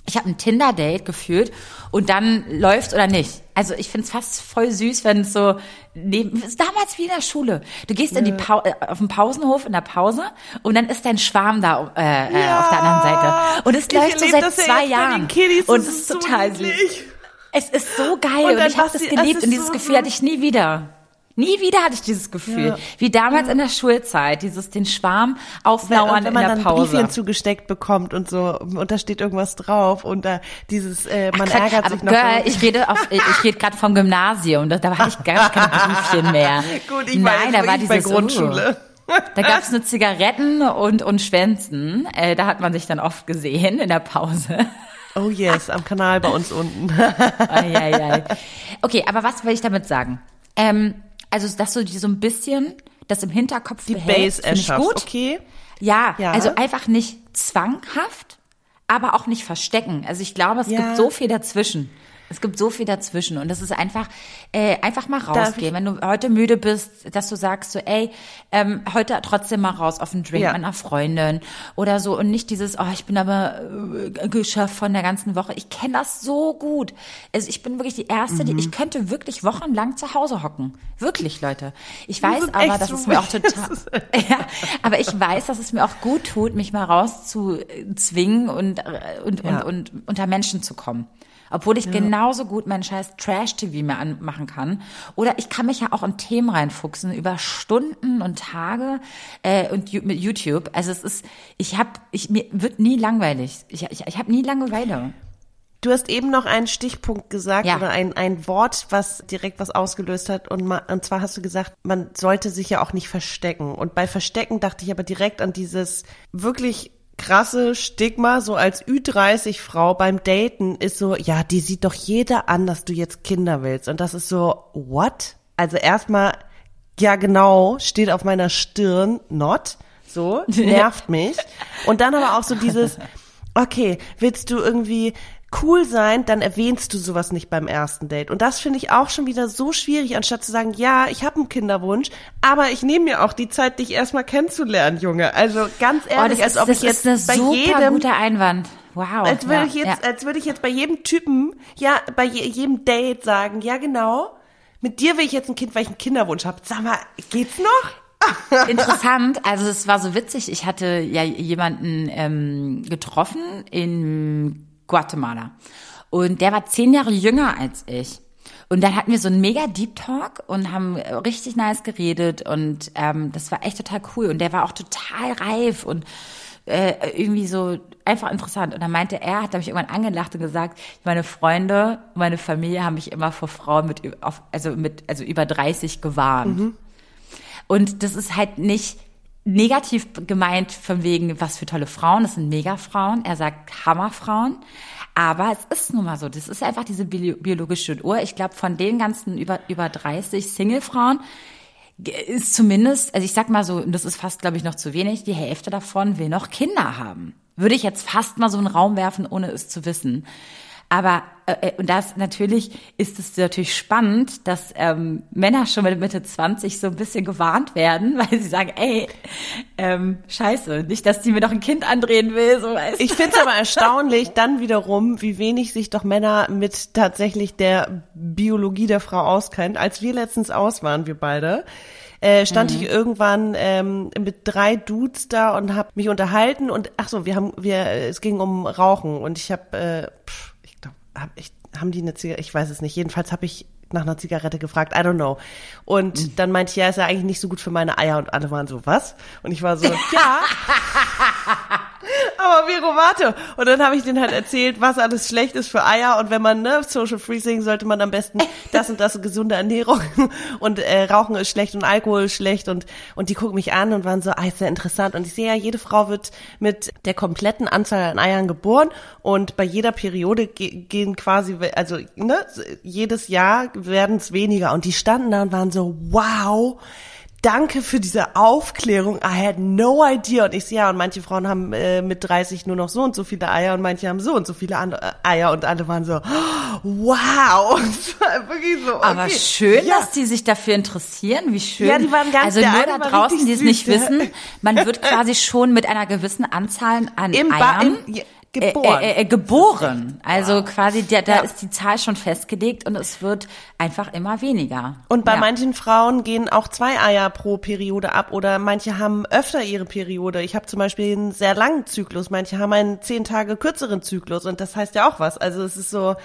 ich habe ein Tinder-Date geführt und dann läuft oder nicht. Also ich finde es fast voll süß, wenn es so neben, ist damals wie in der Schule. Du gehst ja. in die pa äh, auf den Pausenhof in der Pause und dann ist dein Schwarm da äh, ja. Äh, auf der anderen Seite. Und es läuft so seit zwei Jahren. Und es ist total süß. Es ist so geil und, und ich habe das geliebt und dieses so Gefühl hatte ich nie wieder. Nie wieder hatte ich dieses Gefühl, ja. wie damals ja. in der Schulzeit, dieses den Schwarm auflauern in der Pause. Wenn man dann Briefchen zugesteckt bekommt und so und da steht irgendwas drauf und da dieses äh, man Ach, ärgert sich noch. Girl, ich rede auf, ich rede gerade vom Gymnasium, da, da war ich gar kein Briefchen mehr. [laughs] Gut, ich Nein, da war dieses Grundschule. Uh, da gab's nur Zigaretten und und Schwänzen. Äh, da hat man sich dann oft gesehen in der Pause. Oh yes, am Kanal bei uns unten. ai, ai, ai. Okay, aber was will ich damit sagen? Ähm, also, dass du dir so ein bisschen das im Hinterkopf die behältst, Base erschaffst. gut. Okay. Ja, ja, also einfach nicht zwanghaft, aber auch nicht verstecken. Also ich glaube, es ja. gibt so viel dazwischen. Es gibt so viel dazwischen und das ist einfach, äh, einfach mal rausgehen. Wenn du heute müde bist, dass du sagst so, ey, ähm, heute trotzdem mal raus auf einen Drink ja. mit einer Freundin oder so und nicht dieses, oh, ich bin aber äh, geschafft von der ganzen Woche. Ich kenne das so gut. Also ich bin wirklich die Erste, mhm. die, ich könnte wirklich wochenlang zu Hause hocken. Wirklich, Leute. Ich weiß aber, dass es mir auch total, [laughs] ja, aber ich weiß, dass es mir auch gut tut, mich mal rauszuzwingen und, äh, und, ja. und, und unter Menschen zu kommen. Obwohl ich ja. genauso gut meinen scheiß Trash-TV mir anmachen kann. Oder ich kann mich ja auch in Themen reinfuchsen über Stunden und Tage äh, und mit YouTube. Also es ist, ich habe, ich mir wird nie langweilig. Ich, ich, ich habe nie Langeweile. Du hast eben noch einen Stichpunkt gesagt ja. oder ein, ein Wort, was direkt was ausgelöst hat. Und, ma, und zwar hast du gesagt, man sollte sich ja auch nicht verstecken. Und bei Verstecken dachte ich aber direkt an dieses wirklich krasse Stigma, so als Ü30-Frau beim Daten ist so, ja, die sieht doch jeder an, dass du jetzt Kinder willst. Und das ist so, what? Also erstmal, ja genau, steht auf meiner Stirn, not, so, [laughs] nervt mich. Und dann aber auch so dieses, okay, willst du irgendwie cool sein, dann erwähnst du sowas nicht beim ersten Date. Und das finde ich auch schon wieder so schwierig, anstatt zu sagen, ja, ich habe einen Kinderwunsch, aber ich nehme mir auch die Zeit, dich erstmal kennenzulernen, Junge. Also ganz oh, ehrlich, oh, als ist, ob ich jetzt bei jedem guter Einwand. Wow. Als würde ja, ich jetzt, ja. als würde ich jetzt bei jedem Typen, ja, bei je, jedem Date sagen, ja genau, mit dir will ich jetzt ein Kind, weil ich einen Kinderwunsch habe. Sag mal, geht's noch? [laughs] Interessant, also es war so witzig. Ich hatte ja jemanden ähm, getroffen in Guatemala. Und der war zehn Jahre jünger als ich. Und dann hatten wir so einen mega Deep Talk und haben richtig nice geredet und ähm, das war echt total cool. Und der war auch total reif und äh, irgendwie so einfach interessant. Und dann meinte er, hat er mich irgendwann angelacht und gesagt, meine Freunde, meine Familie haben mich immer vor Frauen mit, auf, also mit, also über 30 gewarnt. Mhm. Und das ist halt nicht negativ gemeint von wegen, was für tolle Frauen, das sind Megafrauen. Er sagt Hammerfrauen. Aber es ist nun mal so, das ist einfach diese biologische Uhr. Ich glaube, von den ganzen über, über 30 Single-Frauen ist zumindest, also ich sag mal so, das ist fast, glaube ich, noch zu wenig, die Hälfte davon will noch Kinder haben. Würde ich jetzt fast mal so einen Raum werfen, ohne es zu wissen. Aber äh, äh, und das natürlich ist es natürlich spannend, dass ähm, Männer schon mit Mitte 20 so ein bisschen gewarnt werden, [laughs] weil sie sagen, ey, ähm, scheiße, nicht, dass die mir doch ein Kind andrehen will. So weißt ich finde es aber erstaunlich, dann wiederum, wie wenig sich doch Männer mit tatsächlich der Biologie der Frau auskennen. Als wir letztens aus waren, wir beide, äh, stand mhm. ich irgendwann ähm, mit drei Dudes da und habe mich unterhalten und ach so, wir haben wir es ging um Rauchen und ich habe äh, hab ich, haben die eine Zigarette? Ich weiß es nicht. Jedenfalls habe ich nach einer Zigarette gefragt, I don't know. Und mhm. dann meinte ich, ja, ist ja eigentlich nicht so gut für meine Eier. Und alle waren so, was? Und ich war so, [laughs] ja. [laughs] aber Vero, warte. Und dann habe ich denen halt erzählt, was alles schlecht ist für Eier. Und wenn man, ne, Social Freezing sollte man am besten [laughs] das und das gesunde Ernährung. [laughs] Und äh, Rauchen ist schlecht und Alkohol ist schlecht. Und und die gucken mich an und waren so, ah, ist ja interessant. Und ich sehe ja, jede Frau wird mit der kompletten Anzahl an Eiern geboren. Und bei jeder Periode ge gehen quasi, also ne, jedes Jahr werden es weniger. Und die standen da und waren so, wow, danke für diese Aufklärung. I had no idea. Und ich sehe ja, und manche Frauen haben äh, mit 30 nur noch so und so viele Eier und manche haben so und so viele andere äh, Eier und alle waren so, [gasps] wow. [laughs] wirklich so. Okay. Aber schön, ja. dass die sich dafür interessieren. Wie schön. Ja, die waren ganz Also nur da draußen, die es nicht wissen, man wird quasi schon mit einer gewissen Anzahl an Im Eiern. Im, Geboren. Äh, äh, äh, geboren. Also wow. quasi, der, da ja. ist die Zahl schon festgelegt und es wird einfach immer weniger. Und bei ja. manchen Frauen gehen auch zwei Eier pro Periode ab oder manche haben öfter ihre Periode. Ich habe zum Beispiel einen sehr langen Zyklus, manche haben einen zehn Tage kürzeren Zyklus und das heißt ja auch was. Also es ist so,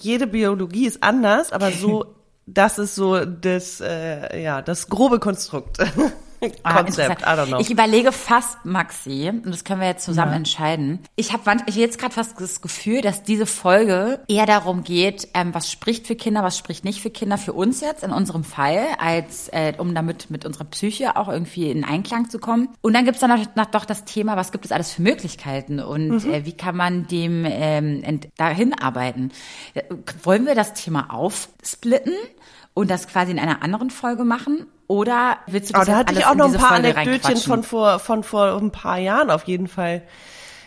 jede Biologie ist anders, aber so, [laughs] das ist so das, äh, ja, das grobe Konstrukt. [laughs] Ah, Konzept, I don't know. Ich überlege fast, Maxi, und das können wir jetzt zusammen ja. entscheiden. Ich habe ich jetzt gerade fast das Gefühl, dass diese Folge eher darum geht, ähm, was spricht für Kinder, was spricht nicht für Kinder, für uns jetzt in unserem Fall, als äh, um damit mit unserer Psyche auch irgendwie in Einklang zu kommen. Und dann gibt's dann noch, noch doch das Thema, was gibt es alles für Möglichkeiten und mhm. äh, wie kann man dem ähm, dahin arbeiten? Äh, wollen wir das Thema aufsplitten? und das quasi in einer anderen Folge machen? Oder willst du das Aber da hatte ich auch noch ein paar Anekdötchen von vor, von vor ein paar Jahren auf jeden Fall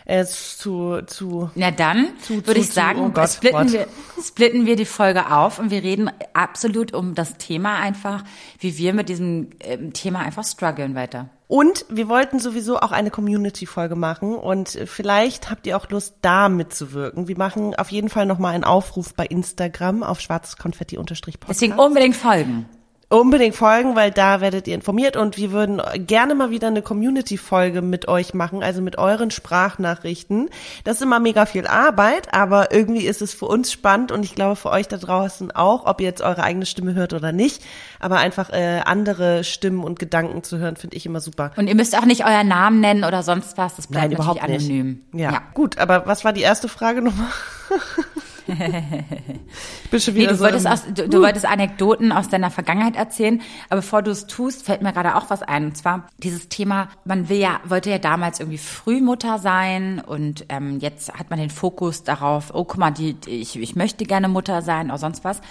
äh, zu, zu. Na dann würde ich sagen, oh Gott, splitten, Gott. wir, splitten wir die Folge auf und wir reden absolut um das Thema einfach, wie wir mit diesem ähm, Thema einfach strugglen weiter. Und wir wollten sowieso auch eine Community-Folge machen und vielleicht habt ihr auch Lust, da mitzuwirken. Wir machen auf jeden Fall nochmal einen Aufruf bei Instagram auf schwarzeskonfetti-podcast. Deswegen unbedingt folgen. Unbedingt folgen, weil da werdet ihr informiert und wir würden gerne mal wieder eine Community-Folge mit euch machen, also mit euren Sprachnachrichten. Das ist immer mega viel Arbeit, aber irgendwie ist es für uns spannend und ich glaube für euch da draußen auch, ob ihr jetzt eure eigene Stimme hört oder nicht. Aber einfach äh, andere Stimmen und Gedanken zu hören, finde ich immer super. Und ihr müsst auch nicht euren Namen nennen oder sonst was, das bleibt Nein, überhaupt anonym. Ja. ja, gut, aber was war die erste Frage nochmal? [laughs] [laughs] Bist schon wieder nee, du, so wolltest aus, du, du uh. wolltest Anekdoten aus deiner Vergangenheit erzählen, aber bevor du es tust, fällt mir gerade auch was ein. Und zwar dieses Thema, man will ja, wollte ja damals irgendwie Frühmutter sein und ähm, jetzt hat man den Fokus darauf, oh guck mal, die, die, ich, ich möchte gerne Mutter sein oder sonst was.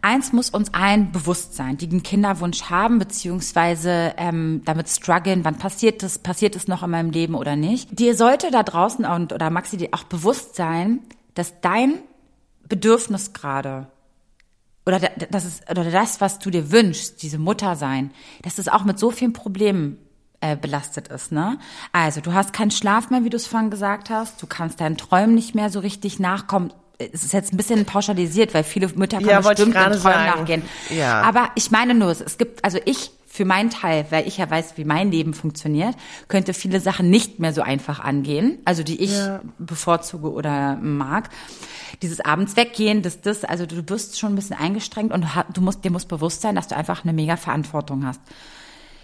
Eins muss uns allen bewusst sein, die einen Kinderwunsch haben, beziehungsweise ähm, damit strugglen, wann passiert das, passiert es noch in meinem Leben oder nicht. Dir sollte da draußen und, oder Maxi dir auch bewusst sein, dass dein Bedürfnis gerade oder das ist oder das, was du dir wünschst, diese Mutter sein, dass es auch mit so vielen Problemen äh, belastet ist, ne? Also du hast keinen Schlaf mehr, wie du es vorhin gesagt hast, du kannst deinen Träumen nicht mehr so richtig nachkommen. Es ist jetzt ein bisschen pauschalisiert, weil viele Mütter können ja, bestimmt in Träumen sagen. nachgehen. Ja. Aber ich meine nur, es gibt, also ich für meinen Teil, weil ich ja weiß, wie mein Leben funktioniert, könnte viele Sachen nicht mehr so einfach angehen, also die ich ja. bevorzuge oder mag. Dieses abends weggehen, das, das, also du wirst schon ein bisschen eingestrengt und du musst, dir muss bewusst sein, dass du einfach eine mega Verantwortung hast.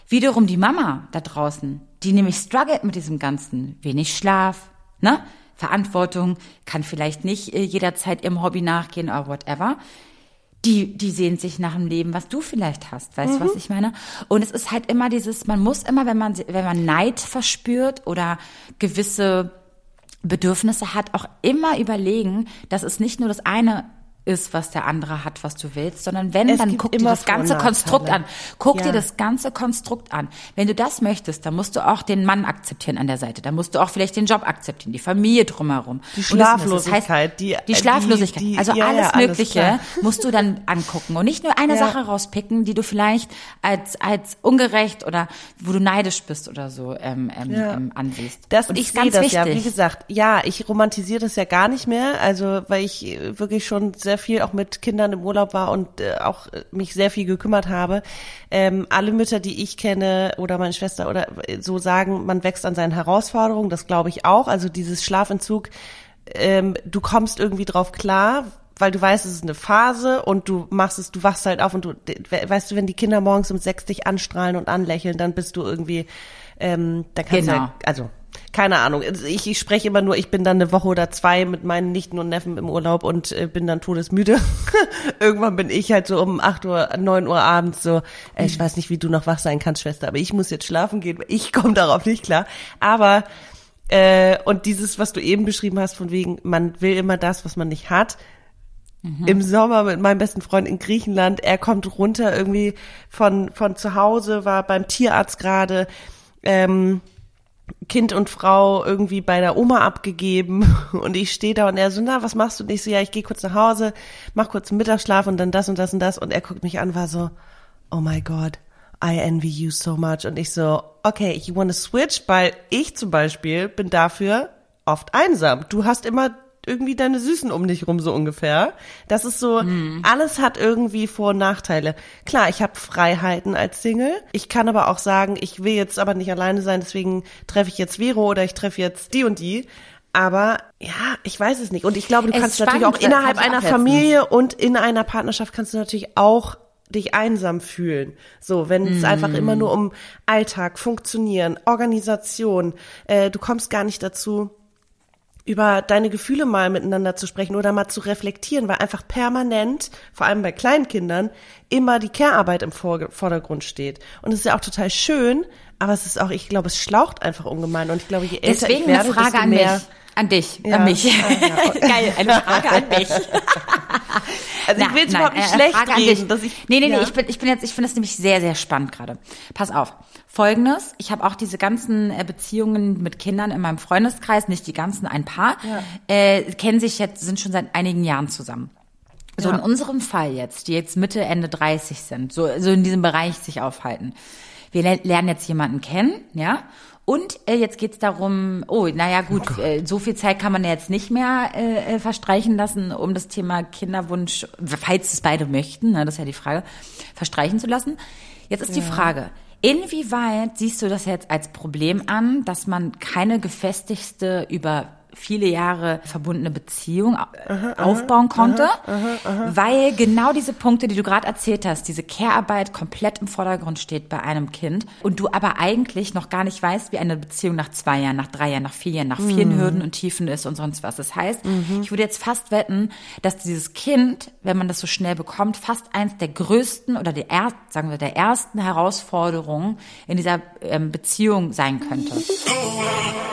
Wiederum die Mama da draußen, die nämlich struggelt mit diesem ganzen wenig Schlaf, ne? Verantwortung, kann vielleicht nicht äh, jederzeit ihrem Hobby nachgehen oder whatever. Die, die sehen sich nach dem Leben, was du vielleicht hast. Weißt du, mhm. was ich meine? Und es ist halt immer dieses, man muss immer, wenn man, wenn man Neid verspürt oder gewisse Bedürfnisse hat, auch immer überlegen, dass es nicht nur das eine ist, was der andere hat, was du willst, sondern wenn, es dann guck dir das ganze Konstrukt an. Guck ja. dir das ganze Konstrukt an. Wenn du das möchtest, dann musst du auch den Mann akzeptieren an der Seite. Dann musst du auch vielleicht den Job akzeptieren, die Familie drumherum. Die Schlaflosigkeit. Das heißt, die, die Schlaflosigkeit. Die, die, also ja, alles ja, Mögliche alles musst du dann angucken und nicht nur eine Sache rauspicken, die du vielleicht als, als ungerecht oder wo du neidisch bist oder so ähm, ähm, ähm ansiehst. Das, und ich, ich sehe das wichtig. ja, wie gesagt, ja, ich romantisiere das ja gar nicht mehr, also weil ich wirklich schon sehr sehr viel auch mit Kindern im Urlaub war und äh, auch äh, mich sehr viel gekümmert habe. Ähm, alle Mütter, die ich kenne oder meine Schwester oder äh, so sagen, man wächst an seinen Herausforderungen, das glaube ich auch. Also dieses Schlafentzug, ähm, du kommst irgendwie drauf klar, weil du weißt, es ist eine Phase und du machst es, du wachst halt auf und du, weißt du, wenn die Kinder morgens um sechs dich anstrahlen und anlächeln, dann bist du irgendwie, ähm, dann kannst genau. du ja, also keine Ahnung. Ich, ich spreche immer nur, ich bin dann eine Woche oder zwei mit meinen Nichten und Neffen im Urlaub und äh, bin dann todesmüde. [laughs] Irgendwann bin ich halt so um acht Uhr, neun Uhr abends so, äh, ich weiß nicht, wie du noch wach sein kannst, Schwester, aber ich muss jetzt schlafen gehen. Ich komme darauf nicht klar. Aber äh, und dieses, was du eben beschrieben hast, von wegen, man will immer das, was man nicht hat. Mhm. Im Sommer mit meinem besten Freund in Griechenland, er kommt runter irgendwie von, von zu Hause, war beim Tierarzt gerade, ähm, Kind und Frau irgendwie bei der Oma abgegeben [laughs] und ich stehe da und er so, na, was machst du? Und ich so, ja, ich gehe kurz nach Hause, mach kurz einen Mittagsschlaf und dann das und das und das und er guckt mich an, war so, oh my God, I envy you so much und ich so, okay, you wanna switch, weil ich zum Beispiel bin dafür oft einsam. Du hast immer irgendwie deine Süßen um dich rum, so ungefähr. Das ist so, hm. alles hat irgendwie Vor- und Nachteile. Klar, ich habe Freiheiten als Single. Ich kann aber auch sagen, ich will jetzt aber nicht alleine sein, deswegen treffe ich jetzt Vero oder ich treffe jetzt die und die. Aber ja, ich weiß es nicht. Und ich glaube, du es kannst natürlich auch innerhalb einer Familie und in einer Partnerschaft kannst du natürlich auch dich einsam fühlen. So, wenn es mm. einfach immer nur um Alltag, Funktionieren, Organisation, äh, du kommst gar nicht dazu, über deine Gefühle mal miteinander zu sprechen oder mal zu reflektieren, weil einfach permanent, vor allem bei kleinen Kindern, immer die Care-Arbeit im Vordergrund steht. Und es ist ja auch total schön, aber es ist auch, ich glaube, es schlaucht einfach ungemein. Und ich glaube, je älter Deswegen ich werde, eine Frage an mehr, mich. An dich, ja. an mich. Ah, ja. [laughs] Geil, eine Frage an mich. [laughs] Also ich will es überhaupt nicht schlecht Frage reden. Dass ich, nee, nee, nee, ich bin, ich bin jetzt, ich finde das nämlich sehr, sehr spannend gerade. Pass auf. Folgendes, ich habe auch diese ganzen äh, Beziehungen mit Kindern in meinem Freundeskreis, nicht die ganzen, ein paar, ja. äh, kennen sich jetzt, sind schon seit einigen Jahren zusammen. So ja. in unserem Fall jetzt, die jetzt Mitte, Ende 30 sind, so, so in diesem Bereich sich aufhalten. Wir lernen jetzt jemanden kennen, ja, und äh, jetzt geht's darum, oh, naja gut, oh äh, so viel Zeit kann man jetzt nicht mehr äh, äh, verstreichen lassen, um das Thema Kinderwunsch, falls es beide möchten, ne, das ist ja die Frage, verstreichen zu lassen. Jetzt ist ja. die Frage, inwieweit siehst du das jetzt als Problem an, dass man keine gefestigte über viele Jahre verbundene Beziehung aha, aufbauen aha, konnte, aha, weil genau diese Punkte, die du gerade erzählt hast, diese Care-Arbeit komplett im Vordergrund steht bei einem Kind und du aber eigentlich noch gar nicht weißt, wie eine Beziehung nach zwei Jahren, nach drei Jahren, nach vier Jahren, nach vielen mhm. Hürden und Tiefen ist und sonst was. Das heißt, mhm. ich würde jetzt fast wetten, dass dieses Kind, wenn man das so schnell bekommt, fast eins der größten oder der ersten, sagen wir, der ersten Herausforderungen in dieser ähm, Beziehung sein könnte.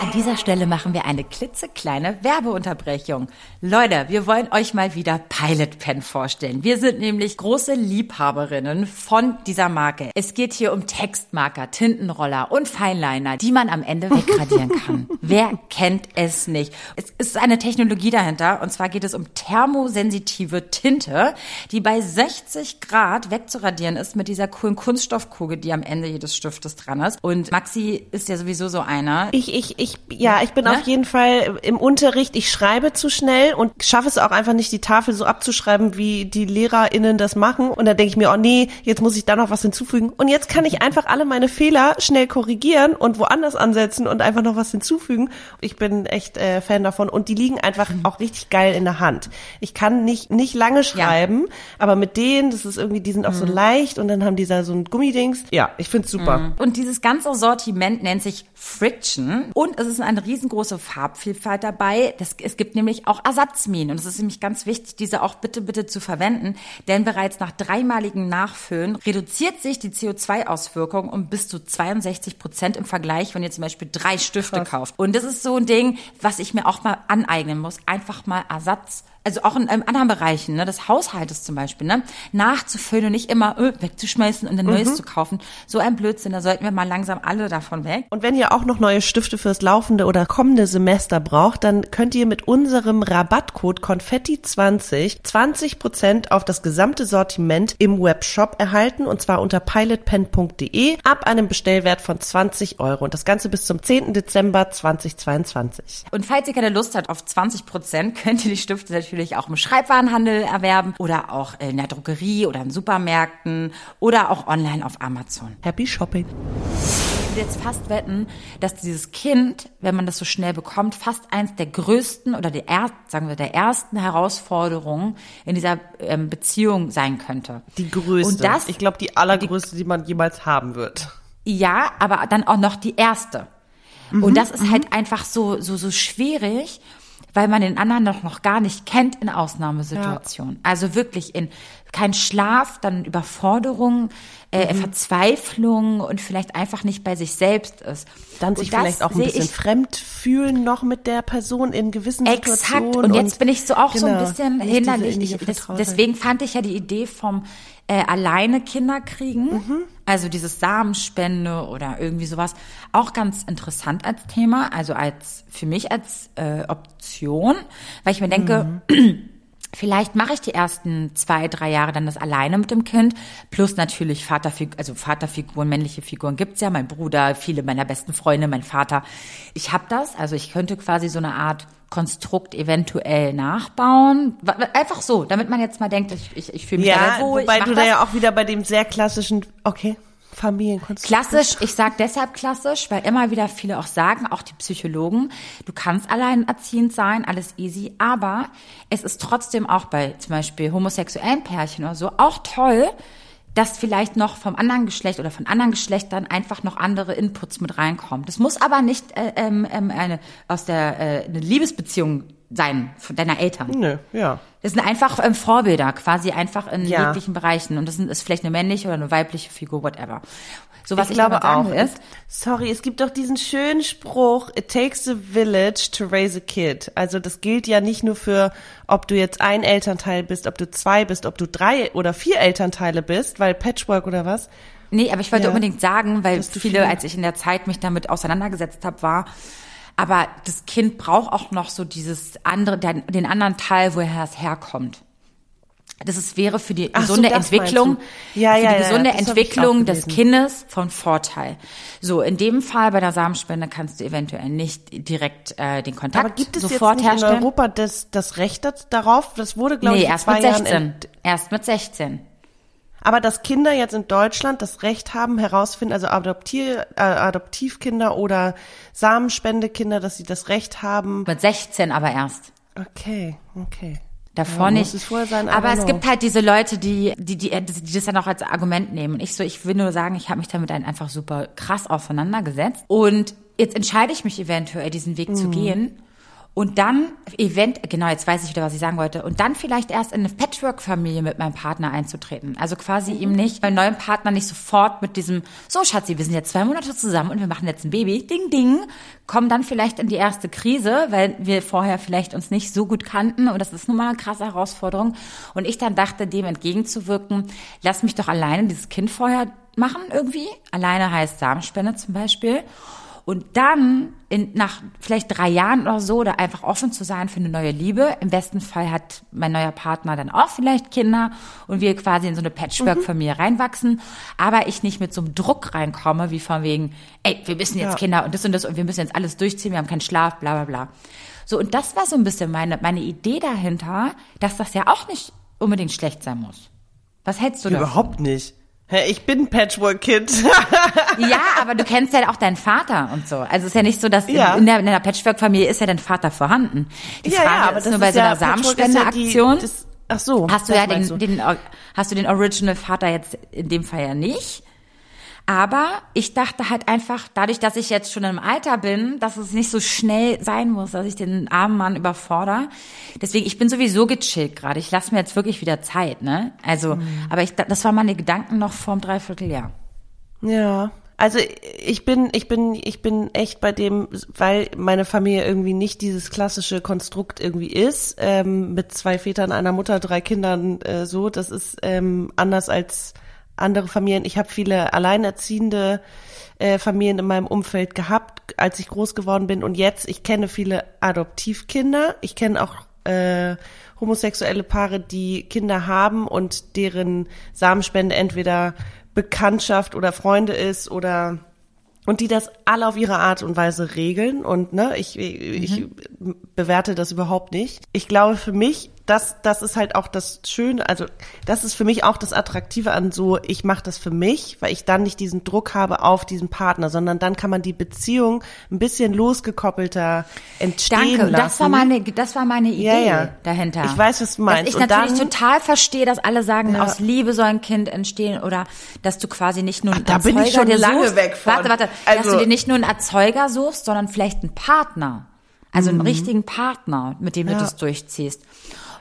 An dieser Stelle machen wir eine klitze kleine Werbeunterbrechung. Leute, wir wollen euch mal wieder Pilot Pen vorstellen. Wir sind nämlich große Liebhaberinnen von dieser Marke. Es geht hier um Textmarker, Tintenroller und Feinliner, die man am Ende wegradieren [laughs] kann. Wer kennt es nicht? Es ist eine Technologie dahinter und zwar geht es um thermosensitive Tinte, die bei 60 Grad wegzuradieren ist mit dieser coolen Kunststoffkugel, die am Ende jedes Stiftes dran ist. Und Maxi ist ja sowieso so einer. Ich, ich, ich, ja, ich bin ne? auf jeden Fall im Unterricht, ich schreibe zu schnell und schaffe es auch einfach nicht, die Tafel so abzuschreiben, wie die LehrerInnen das machen. Und dann denke ich mir, oh nee, jetzt muss ich da noch was hinzufügen. Und jetzt kann ich einfach alle meine Fehler schnell korrigieren und woanders ansetzen und einfach noch was hinzufügen. Ich bin echt äh, Fan davon. Und die liegen einfach auch richtig geil in der Hand. Ich kann nicht, nicht lange schreiben, ja. aber mit denen, das ist irgendwie, die sind auch mhm. so leicht und dann haben die da so ein Gummidings. Ja, ich find's super. Mhm. Und dieses ganze Sortiment nennt sich Friction und es ist eine riesengroße Farbvielfalt dabei. Das, es gibt nämlich auch Ersatzminen und es ist nämlich ganz wichtig, diese auch bitte, bitte zu verwenden, denn bereits nach dreimaligen Nachfüllen reduziert sich die CO2-Auswirkung um bis zu 62 Prozent im Vergleich, wenn ihr zum Beispiel drei Stifte Krass. kauft. Und das ist so ein Ding, was ich mir auch mal aneignen muss, einfach mal Ersatz also auch in, in anderen Bereichen, ne, des Haushaltes zum Beispiel, ne, nachzufüllen und nicht immer öh, wegzuschmeißen und ein neues mhm. zu kaufen. So ein Blödsinn, da sollten wir mal langsam alle davon weg. Und wenn ihr auch noch neue Stifte fürs laufende oder kommende Semester braucht, dann könnt ihr mit unserem Rabattcode Konfetti20 20 Prozent auf das gesamte Sortiment im Webshop erhalten und zwar unter pilotpen.de ab einem Bestellwert von 20 Euro und das Ganze bis zum 10. Dezember 2022. Und falls ihr keine Lust habt auf 20 Prozent, [laughs] könnt ihr die Stifte natürlich auch im Schreibwarenhandel erwerben oder auch in der Drogerie oder in Supermärkten oder auch online auf Amazon. Happy Shopping. Ich würde jetzt fast wetten, dass dieses Kind, wenn man das so schnell bekommt, fast eins der größten oder der, er, sagen wir, der ersten Herausforderungen in dieser ähm, Beziehung sein könnte. Die größte. Und das, ich glaube, die allergrößte, die, die man jemals haben wird. Ja, aber dann auch noch die erste. Mhm, und das ist mhm. halt einfach so, so, so schwierig weil man den anderen noch, noch gar nicht kennt in Ausnahmesituationen. Ja. Also wirklich in kein Schlaf, dann Überforderung, äh, mhm. Verzweiflung und vielleicht einfach nicht bei sich selbst ist. Dann sich vielleicht auch ein bisschen fremd fühlen noch mit der Person in gewissen Exakt. Situationen. Exakt. Und jetzt bin ich so auch genau. so ein genau. bisschen hinderlich. Ich, deswegen fand ich ja die Idee vom äh, alleine Kinder kriegen, mhm. also dieses Samenspende oder irgendwie sowas, auch ganz interessant als Thema, also als für mich als äh, Option, weil ich mir denke, mhm. Vielleicht mache ich die ersten zwei, drei Jahre dann das alleine mit dem Kind. Plus natürlich Vaterfiguren, also Vaterfiguren, männliche Figuren gibt's ja. Mein Bruder, viele meiner besten Freunde, mein Vater. Ich habe das. Also ich könnte quasi so eine Art Konstrukt eventuell nachbauen. Einfach so, damit man jetzt mal denkt, ich, ich, ich fühle mich ja, wohl. Wobei du da ja auch wieder bei dem sehr klassischen, okay. Familienkonstrukt. Klassisch, ich sage deshalb klassisch, weil immer wieder viele auch sagen, auch die Psychologen, du kannst alleinerziehend sein, alles easy, aber es ist trotzdem auch bei zum Beispiel homosexuellen Pärchen oder so auch toll, dass vielleicht noch vom anderen Geschlecht oder von anderen Geschlechtern einfach noch andere Inputs mit reinkommen. Das muss aber nicht äh, ähm, ähm eine aus der äh, eine Liebesbeziehung sein von deiner Eltern. Nö, ja. Das sind einfach ähm, Vorbilder, quasi einfach in ja. jeglichen Bereichen. Und das ist vielleicht eine männliche oder eine weibliche Figur, whatever. So was ich, ich glaube auch ist. Sorry, es gibt doch diesen schönen Spruch, it takes a village to raise a kid. Also das gilt ja nicht nur für, ob du jetzt ein Elternteil bist, ob du zwei bist, ob du drei oder vier Elternteile bist, weil Patchwork oder was. Nee, aber ich wollte ja. unbedingt sagen, weil viele, als ich in der Zeit mich damit auseinandergesetzt habe, war, aber das Kind braucht auch noch so dieses andere, den, den anderen Teil, woher es herkommt. Das ist, wäre für die gesunde so, Entwicklung, ja, für ja, die gesunde ja, Entwicklung des Kindes von Vorteil. So, in dem Fall bei der Samenspende kannst du eventuell nicht direkt äh, den Kontakt Aber gibt es sofort jetzt nicht in Europa das, das Recht darauf? Das wurde, glaube nee, ich, erst mit 16. Erst mit 16. Aber dass Kinder jetzt in Deutschland das Recht haben, herausfinden, also Adoptier, äh, Adoptivkinder oder Samenspendekinder, dass sie das Recht haben. Mit 16 aber erst. Okay, okay. Davor ja, nicht. Es sein, aber es gibt halt diese Leute, die, die, die, die das dann auch als Argument nehmen. Und ich so, ich will nur sagen, ich habe mich damit einfach super krass auseinandergesetzt. Und jetzt entscheide ich mich eventuell, diesen Weg mhm. zu gehen. Und dann Event, genau, jetzt weiß ich wieder, was ich sagen wollte. Und dann vielleicht erst in eine Patchwork-Familie mit meinem Partner einzutreten. Also quasi ihm nicht, meinem neuen Partner nicht sofort mit diesem, so Schatzi, wir sind jetzt zwei Monate zusammen und wir machen jetzt ein Baby, ding, ding, kommen dann vielleicht in die erste Krise, weil wir vorher vielleicht uns nicht so gut kannten und das ist nun mal eine krasse Herausforderung. Und ich dann dachte, dem entgegenzuwirken, lass mich doch alleine dieses Kind vorher machen irgendwie. Alleine heißt Samenspende zum Beispiel. Und dann in, nach vielleicht drei Jahren oder so, da einfach offen zu sein für eine neue Liebe. Im besten Fall hat mein neuer Partner dann auch vielleicht Kinder und wir quasi in so eine Patchwork-Familie mhm. reinwachsen. Aber ich nicht mit so einem Druck reinkomme, wie von wegen, ey, wir müssen jetzt ja. Kinder und das und das und wir müssen jetzt alles durchziehen, wir haben keinen Schlaf, bla bla bla. So, und das war so ein bisschen meine, meine Idee dahinter, dass das ja auch nicht unbedingt schlecht sein muss. Was hältst du davon? Überhaupt nicht. Hä, Ich bin ein Patchwork-Kind. [laughs] Ja, aber du kennst ja auch deinen Vater und so. Also es ist ja nicht so, dass in- Ja. in, der, in der Patchwork-Familie ist ja dein Vater vorhanden. Die Frage ist nur bei so einer Samenspendeaktion. das, ach so. hast du das ja den, du. den, hast du den Original Vater jetzt in dem Fall ja nicht. Aber ich dachte halt einfach, dadurch, dass ich jetzt schon im Alter bin, dass es nicht so schnell sein muss, dass ich den armen Mann überfordere. Deswegen, ich bin sowieso gechillt gerade. Ich lasse mir jetzt wirklich wieder Zeit, ne? Also, Mhm. aber ich, das waren meine Gedanken noch vorm Dreivierteljahr. Ja. Also ich bin, ich bin, ich bin echt bei dem, weil meine Familie irgendwie nicht dieses klassische Konstrukt irgendwie ist, ähm, mit zwei Vätern, einer Mutter, drei Kindern äh, so. Das ist ähm, anders als andere Familien. Ich habe viele alleinerziehende äh, Familien in meinem Umfeld gehabt, als ich groß geworden bin. Und jetzt, ich kenne viele Adoptivkinder. Ich kenne auch äh, homosexuelle Paare, die Kinder haben und deren Samenspende entweder Bekanntschaft oder Freunde ist oder und die das alle auf ihre Art und Weise regeln und ne, ich, ich bewerte das überhaupt nicht. Ich glaube für mich, das, das ist halt auch das Schöne, also das ist für mich auch das Attraktive an so, ich mache das für mich, weil ich dann nicht diesen Druck habe auf diesen Partner, sondern dann kann man die Beziehung ein bisschen losgekoppelter entstehen Danke, lassen. das war meine, das war meine Idee Ja, ja. dahinter. Ich weiß, was du meinst. Dass ich Und natürlich dann- total verstehe, dass alle sagen, Ja. aus Liebe soll ein Kind entstehen oder dass du quasi nicht nur einen da bin Erzeuger ich schon lange suchst. weg von. Warte, warte, dass Also- du dir nicht nur einen Erzeuger suchst, sondern vielleicht einen Partner. Also Mhm. einen richtigen Partner, mit dem du das durchziehst.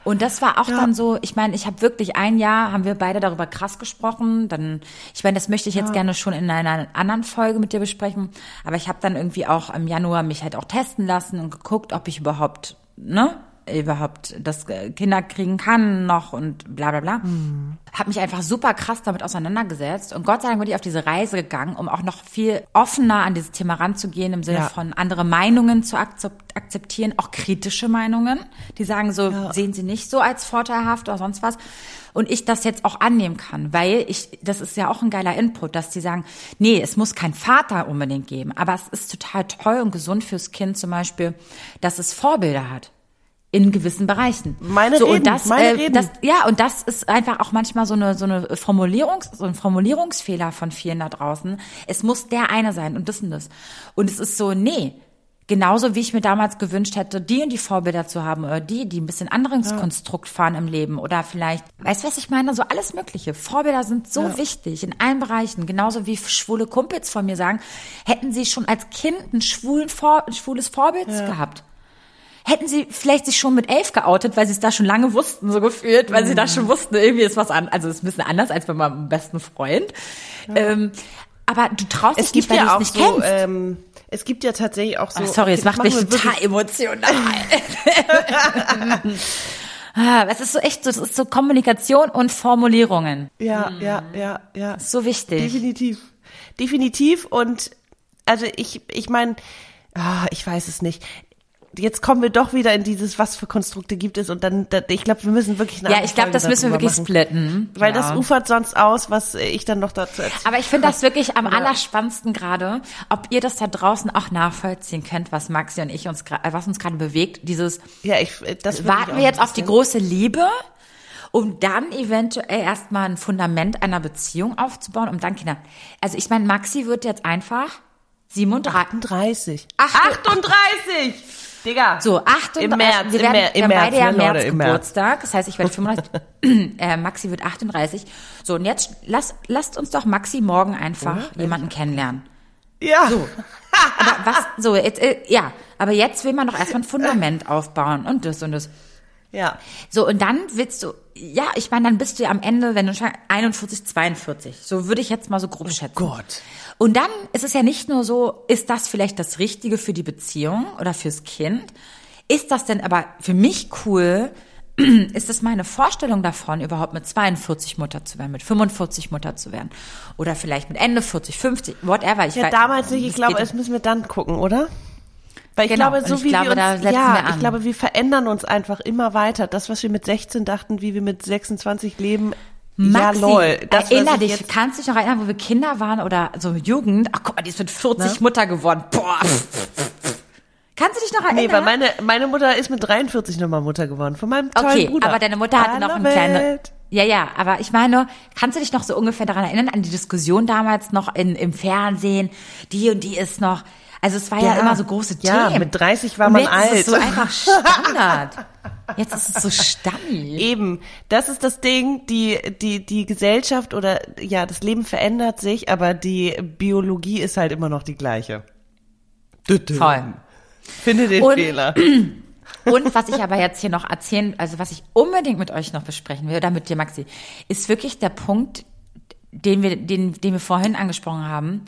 Und das war auch dann so, ich meine, ich habe wirklich ein Jahr, haben wir beide darüber krass gesprochen. Dann, ich meine, das möchte ich jetzt gerne schon in einer anderen Folge mit dir besprechen. Aber ich habe dann irgendwie auch im Januar mich halt auch testen lassen und geguckt, ob ich überhaupt, ne, überhaupt das äh, Kinder kriegen kann noch und bla bla bla. Mhm. Habe mich einfach super krass damit auseinandergesetzt und Gott sei Dank bin ich auf diese Reise gegangen, um auch noch viel offener an dieses Thema ranzugehen, im Sinne Ja. von andere Meinungen zu akzep- akzeptieren, auch kritische Meinungen, die sagen so, sehen sie nicht so als vorteilhaft oder sonst was. Und ich das jetzt auch annehmen kann, weil ich, das ist ja auch ein geiler Input, dass die sagen, nee, es muss kein Vater unbedingt geben, aber es ist total toll und gesund fürs Kind zum Beispiel, dass es Vorbilder hat in gewissen Bereichen. Meine so, Reden, und das, meine äh, Reden. das, ja, und das ist einfach auch manchmal so eine, so eine Formulierungs, so ein Formulierungsfehler von vielen da draußen. Es muss der eine sein und das und das. Und es ist so, nee. Genauso wie ich mir damals gewünscht hätte, die und die Vorbilder zu haben oder die, die ein bisschen anderes Konstrukt fahren im Leben oder vielleicht, weißt du, was ich meine? So alles Mögliche. Vorbilder sind so wichtig in allen Bereichen. Genauso wie schwule Kumpels von mir sagen, hätten sie schon als Kind ein, schwulen Vor ein schwules Vorbild gehabt hätten sie vielleicht sich schon mit elf geoutet, weil sie es da schon lange wussten, so gefühlt, weil sie da schon wussten, irgendwie ist was an, also es ist ein bisschen anders als bei meinem besten Freund. Ähm, aber du traust es dich nicht, gibt weil ja du es auch nicht so, kennst. ähm, es gibt ja tatsächlich auch so. Ach, sorry, es okay, das macht mich total emotional. [laughs] Ah, Es ist so echt, es ist so Kommunikation und Formulierungen. Ja, ja, ja, ja. So wichtig. Definitiv. Definitiv. Und also ich, ich meine, ah, ich weiß es nicht. Jetzt kommen wir doch wieder in dieses, was für Konstrukte gibt es und dann, da, ich glaube, wir müssen wirklich eine Ja, ich glaube, das müssen wir wirklich machen. splitten. Weil ja. das ufert sonst aus, was ich dann noch dazu erzähle. Aber ich finde das wirklich am [laughs] allerspannendsten gerade, ob ihr das da draußen auch nachvollziehen könnt, was Maxi und ich uns, äh, was uns gerade bewegt. Dieses, Ja, ich, das würde warten wir jetzt auf die große Liebe, um dann eventuell erstmal ein Fundament einer Beziehung aufzubauen, um dann Kinder. Also ich meine, Maxi wird jetzt einfach 37. 38. Ach, 38! Digga. So, 38. Im März, wir im werden, März, wir im haben März, beide ja ne, im Leute, März im März. Geburtstag. Das heißt, ich werde [laughs] 35. äh, Maxi wird 38. So, und jetzt lass, lasst uns doch Maxi morgen einfach jemanden kennenlernen. Ja. So. Aber was, so, jetzt, äh, ja, aber jetzt will man doch erstmal ein Fundament aufbauen und das und das. Ja. So, und dann willst du, ja, ich meine, dann bist du ja am Ende, wenn du schon 41, 42. So würde ich jetzt mal so grob schätzen. Gott. Und dann ist es ja nicht nur so, ist das vielleicht das Richtige für die Beziehung oder fürs Kind? Ist das denn aber für mich cool? [clears throat] Ist das meine Vorstellung davon, überhaupt mit 42 Mutter zu werden, mit 45 Mutter zu werden? Oder vielleicht mit Ende 40, 50, whatever. Ich Ja, weiß- damals nicht. Ich glaube, das müssen wir dann gucken, oder? Weil ich Genau, glaube, so ich wie glaube, wir uns, ja, wir ich glaube, wir verändern uns einfach immer weiter. Das, was wir mit 16 dachten, wie wir mit 26 leben, Maxi, ja, lol. Das, erinner ich dich, jetzt- kannst du dich noch erinnern, wo wir Kinder waren oder so Jugend? Ach guck mal, die ist mit 40 Ne? Mutter geworden. Boah. Kannst du dich noch erinnern? Nee, weil meine, meine Mutter ist mit 43 nochmal Mutter geworden, von meinem tollen Okay, Bruder. aber deine Mutter hatte noch einen kleinen. Ja, ja, aber ich meine, kannst du dich noch so ungefähr daran erinnern, an die Diskussion damals noch in, im Fernsehen? Die und die ist noch. Also es war ja, immer so große ja, Themen. mit 30 war man jetzt alt. Ist es so einfach Standard. Jetzt ist es so Stammi. Eben, das ist das Ding, die, die, die Gesellschaft oder ja, das Leben verändert sich, aber die Biologie ist halt immer noch die gleiche. Voll. Finde den Und- Fehler. [clears throat] Und was ich aber jetzt hier noch erzählen, also was ich unbedingt mit euch noch besprechen will, oder mit dir, Maxi, ist wirklich der Punkt, den wir, den, den wir vorhin angesprochen haben.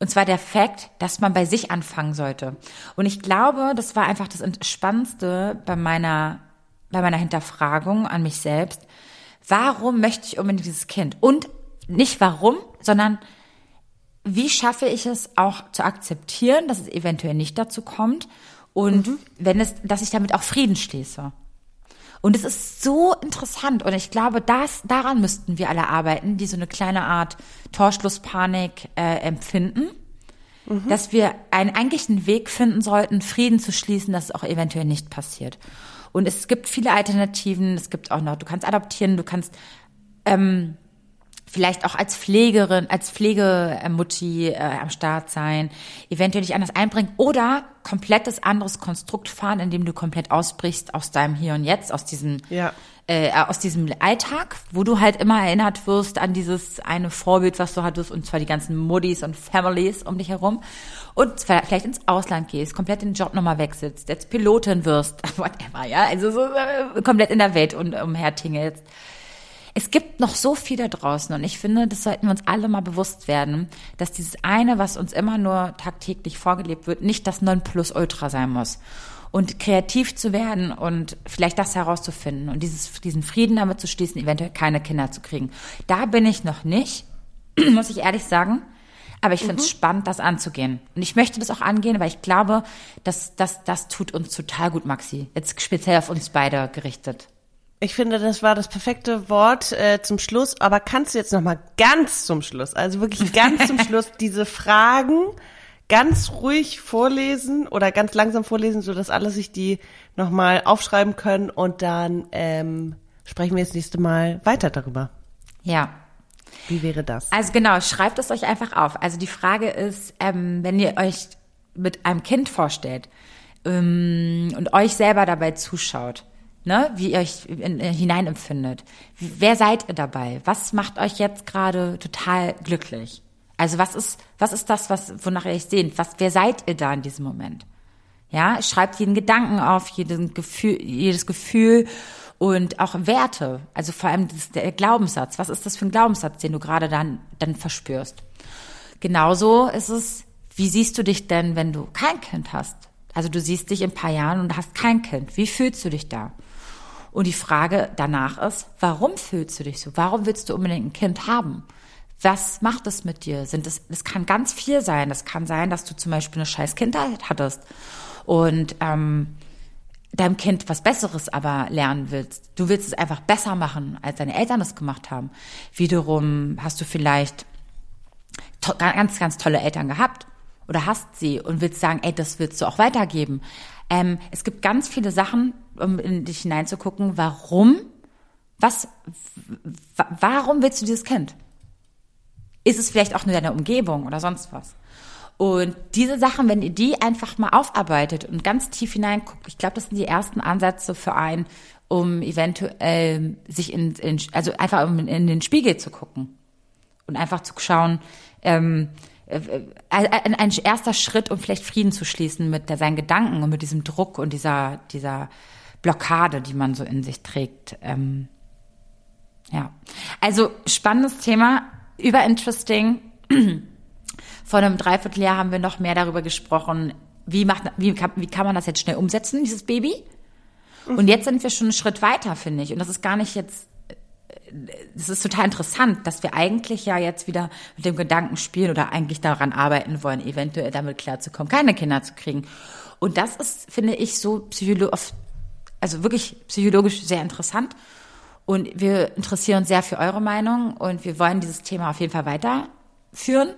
Und zwar der Fakt, dass man bei sich anfangen sollte. Und ich glaube, das war einfach das Spannendste bei meiner, bei meiner Hinterfragung an mich selbst. Warum möchte ich unbedingt dieses Kind? Und nicht warum, sondern wie schaffe ich es auch zu akzeptieren, dass es eventuell nicht dazu kommt und wenn es, dass ich damit auch Frieden schließe. Und es ist so interessant. Und ich glaube, das, daran müssten wir alle arbeiten, die so eine kleine Art Torschlusspanik äh, empfinden, dass wir einen eigentlichen Weg finden sollten, Frieden zu schließen, dass es auch eventuell nicht passiert. Und es gibt viele Alternativen, es gibt auch noch, du kannst adoptieren, du kannst ähm, vielleicht auch als Pflegerin, als Pflegemutti äh, am Start sein, eventuell dich anders einbringen oder komplettes anderes Konstrukt fahren, indem du komplett ausbrichst aus deinem Hier und Jetzt, aus diesem Ja. äh, aus diesem Alltag, wo du halt immer erinnert wirst an dieses eine Vorbild, was du hattest, und zwar die ganzen Muddis und Families um dich herum. Und vielleicht ins Ausland gehst, komplett den Job nochmal wechselst, jetzt Pilotin wirst, [laughs] whatever, ja, also so äh, komplett in der Welt und umhertingelst. Es gibt noch so viel da draußen und ich finde, das sollten wir uns alle mal bewusst werden, dass dieses eine, was uns immer nur tagtäglich vorgelebt wird, nicht das Nonplusultra sein muss. Und kreativ zu werden und vielleicht das herauszufinden und dieses, diesen Frieden damit zu schließen, eventuell keine Kinder zu kriegen. Da bin ich noch nicht, [clears throat] muss ich ehrlich sagen. Aber ich finde es spannend, das anzugehen. Und ich möchte das auch angehen, weil ich glaube, dass das, das tut uns total gut, Maxi. Jetzt speziell auf uns beide gerichtet. Ich finde, das war das perfekte Wort äh, zum Schluss. Aber kannst du jetzt noch mal ganz zum Schluss, also wirklich ganz zum [laughs] Schluss, diese Fragen ganz ruhig vorlesen oder ganz langsam vorlesen, so dass alle sich die noch mal aufschreiben können und dann ähm, sprechen wir das nächste Mal weiter darüber. Ja. Wie wäre das? Also genau, schreibt es euch einfach auf. Also die Frage ist, ähm, wenn ihr euch mit einem Kind vorstellt ähm, und euch selber dabei zuschaut, ne, wie ihr euch in, äh, hineinempfindet, wer seid ihr dabei? Was macht euch jetzt gerade total glücklich? Also was ist, was ist das, was, wonach ihr euch sehnt? Was, wer seid ihr da in diesem Moment? Ja, schreibt jeden Gedanken auf, jeden Gefühl, jedes Gefühl und auch Werte. Also vor allem das, der Glaubenssatz. Was ist das für ein Glaubenssatz, den du gerade dann, dann verspürst? Genauso ist es, wie siehst du dich denn, wenn du kein Kind hast? Also du siehst dich in ein paar Jahren und hast kein Kind. Wie fühlst du dich da? Und die Frage danach ist, warum fühlst du dich so? Warum willst du unbedingt ein Kind haben? Was macht es mit dir? Sind es, es kann ganz viel sein. Das kann sein, dass du zum Beispiel eine scheiß Kindheit hattest und ähm, deinem Kind was Besseres aber lernen willst. Du willst es einfach besser machen, als deine Eltern es gemacht haben. Wiederum hast du vielleicht ganz, ganz tolle Eltern gehabt oder hast sie und willst sagen, ey, das willst du auch weitergeben. Ähm, es gibt ganz viele Sachen, um in dich hineinzugucken, warum, was, warum willst du dieses Kind? Ist es vielleicht auch nur deine Umgebung oder sonst was? Und diese Sachen, wenn ihr die einfach mal aufarbeitet und ganz tief hineinguckt, ich glaube, das sind die ersten Ansätze für einen, um eventuell sich in, in also einfach um in den Spiegel zu gucken und einfach zu schauen, ähm, äh, ein, ein erster Schritt, um vielleicht Frieden zu schließen mit der, seinen Gedanken und mit diesem Druck und dieser, dieser Blockade, die man so in sich trägt. Ähm, ja, also spannendes Thema, überinteresting. [clears throat] Vor einem Dreivierteljahr haben wir noch mehr darüber gesprochen, wie, macht, wie, wie kann man das jetzt schnell umsetzen, dieses Baby? Und jetzt sind wir schon einen Schritt weiter, finde ich. Und das ist gar nicht jetzt, das ist total interessant, dass wir eigentlich ja jetzt wieder mit dem Gedanken spielen oder eigentlich daran arbeiten wollen, eventuell damit klarzukommen, keine Kinder zu kriegen. Und das ist, finde ich, so psychologisch, also wirklich psychologisch sehr interessant. Und wir interessieren uns sehr für eure Meinung und wir wollen dieses Thema auf jeden Fall weiterführen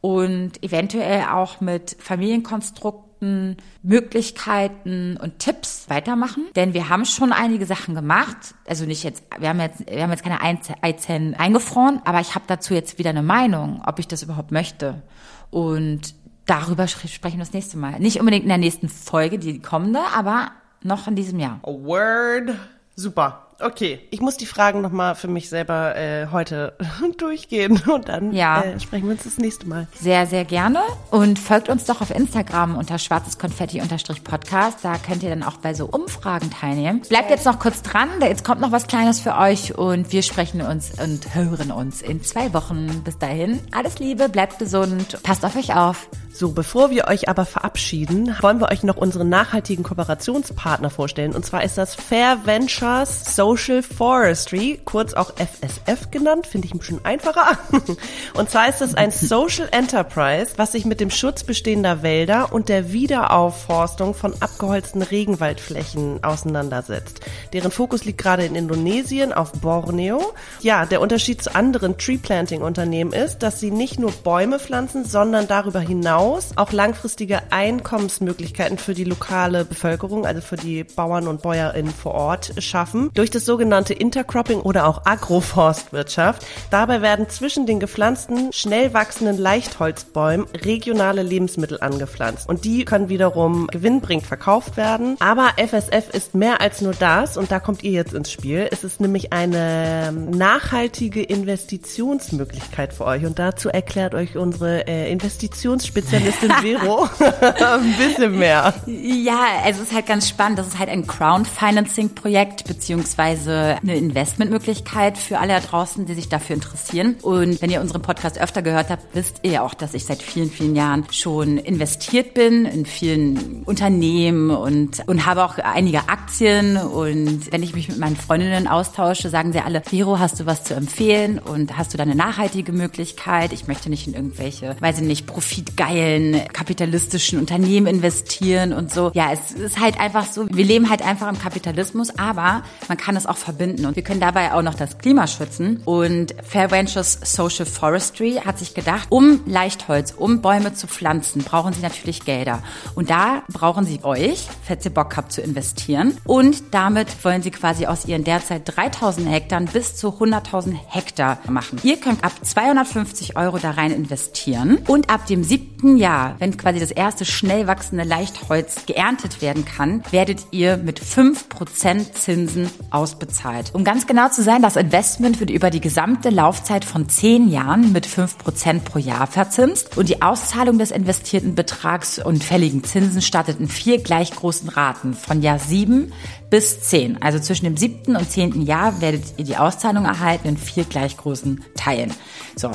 und eventuell auch mit Familienkonstrukten Möglichkeiten und Tipps weitermachen. Denn wir haben schon einige Sachen gemacht. Also nicht jetzt, wir haben jetzt, wir haben jetzt keine Eizellen eingefroren, aber ich habe dazu jetzt wieder eine Meinung, ob ich das überhaupt möchte. Und darüber sprechen wir das nächste Mal. Nicht unbedingt in der nächsten Folge, die kommende, aber noch in diesem Jahr. A word. Super. Okay, ich muss die Fragen nochmal für mich selber äh, heute [laughs] durchgehen und dann ja. äh, sprechen wir uns das nächste Mal. Sehr, sehr gerne und folgt uns doch auf Instagram unter schwarzeskonfetti-podcast. Da könnt ihr dann auch bei so Umfragen teilnehmen. Bleibt jetzt noch kurz dran, jetzt kommt noch was Kleines für euch und wir sprechen uns und hören uns in zwei Wochen. Bis dahin, alles Liebe, bleibt gesund, passt auf euch auf. So, bevor wir euch aber verabschieden, wollen wir euch noch unseren nachhaltigen Kooperationspartner vorstellen. Und zwar ist das Fair Ventures Social Forestry, kurz auch FSF genannt, finde ich ein bisschen einfacher. [laughs] Und zwar ist es ein Social Enterprise, was sich mit dem Schutz bestehender Wälder und der Wiederaufforstung von abgeholzten Regenwaldflächen auseinandersetzt. Deren Fokus liegt gerade in Indonesien auf Borneo. Ja, der Unterschied zu anderen Tree Planting Unternehmen ist, dass sie nicht nur Bäume pflanzen, sondern darüber hinaus auch langfristige Einkommensmöglichkeiten für die lokale Bevölkerung, also für die Bauern und BäuerInnen vor Ort schaffen. Durch das sogenannte Intercropping oder auch Agroforstwirtschaft. Dabei werden zwischen den gepflanzten, schnell wachsenden Leichtholzbäumen regionale Lebensmittel angepflanzt. Und die können wiederum gewinnbringend verkauft werden. Aber FSF ist mehr als nur das und da kommt ihr jetzt ins Spiel. Es ist nämlich eine nachhaltige Investitionsmöglichkeit für euch und dazu erklärt euch unsere äh, Investitionsspezialistin Spezialistin [laughs] Vero [laughs] ein bisschen mehr. Ja, also es ist halt ganz spannend. Das ist halt ein Crowdfinancing-Projekt beziehungsweise eine Investmentmöglichkeit für alle da draußen, die sich dafür interessieren. Und wenn ihr unseren Podcast öfter gehört habt, wisst ihr auch, dass ich seit vielen, vielen Jahren schon investiert bin in vielen Unternehmen und, und habe auch einige Aktien. Und wenn ich mich mit meinen Freundinnen austausche, sagen sie alle, Vero, hast du was zu empfehlen und hast du da eine nachhaltige Möglichkeit? Ich möchte nicht in irgendwelche, weiß ich nicht, Profitgeil geilen kapitalistischen Unternehmen investieren und so. Ja, es ist halt einfach so, wir leben halt einfach im Kapitalismus, aber man kann es auch verbinden und wir können dabei auch noch das Klima schützen. Und Fair Ventures Social Forestry hat sich gedacht, um Leichtholz, um Bäume zu pflanzen, brauchen sie natürlich Gelder. Und da brauchen sie euch, falls ihr Bock habt zu investieren. Und damit wollen sie quasi aus ihren derzeit 3000 Hektar bis zu 100.000 Hektar machen. Ihr könnt ab 250 Euro da rein investieren und ab dem 7 siebten Jahr, wenn quasi das erste schnell wachsende Leichtholz geerntet werden kann, werdet ihr mit 5% Zinsen ausbezahlt. Um ganz genau zu sein, das Investment wird über die gesamte Laufzeit von 10 Jahren mit 5% pro Jahr verzinst und die Auszahlung des investierten Betrags und fälligen Zinsen startet in vier gleich großen Raten von Jahr 7 bis 10. Also zwischen dem siebten und zehnten Jahr werdet ihr die Auszahlung erhalten in vier gleich großen Teilen. So.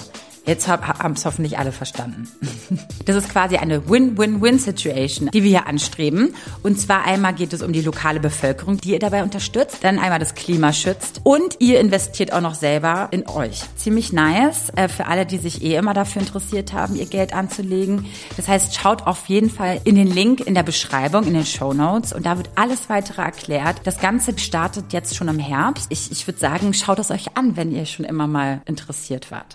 Jetzt haben es hoffentlich alle verstanden. Das ist quasi eine Win-Win-Win-Situation, die wir hier anstreben. Und zwar einmal geht es um die lokale Bevölkerung, die ihr dabei unterstützt, dann einmal das Klima schützt und ihr investiert auch noch selber in euch. Ziemlich nice äh, für alle, die sich eh immer dafür interessiert haben, ihr Geld anzulegen. Das heißt, schaut auf jeden Fall in den Link in der Beschreibung, in den Show Notes und da wird alles weitere erklärt. Das Ganze startet jetzt schon im Herbst. Ich, ich würde sagen, schaut es euch an, wenn ihr schon immer mal interessiert wart.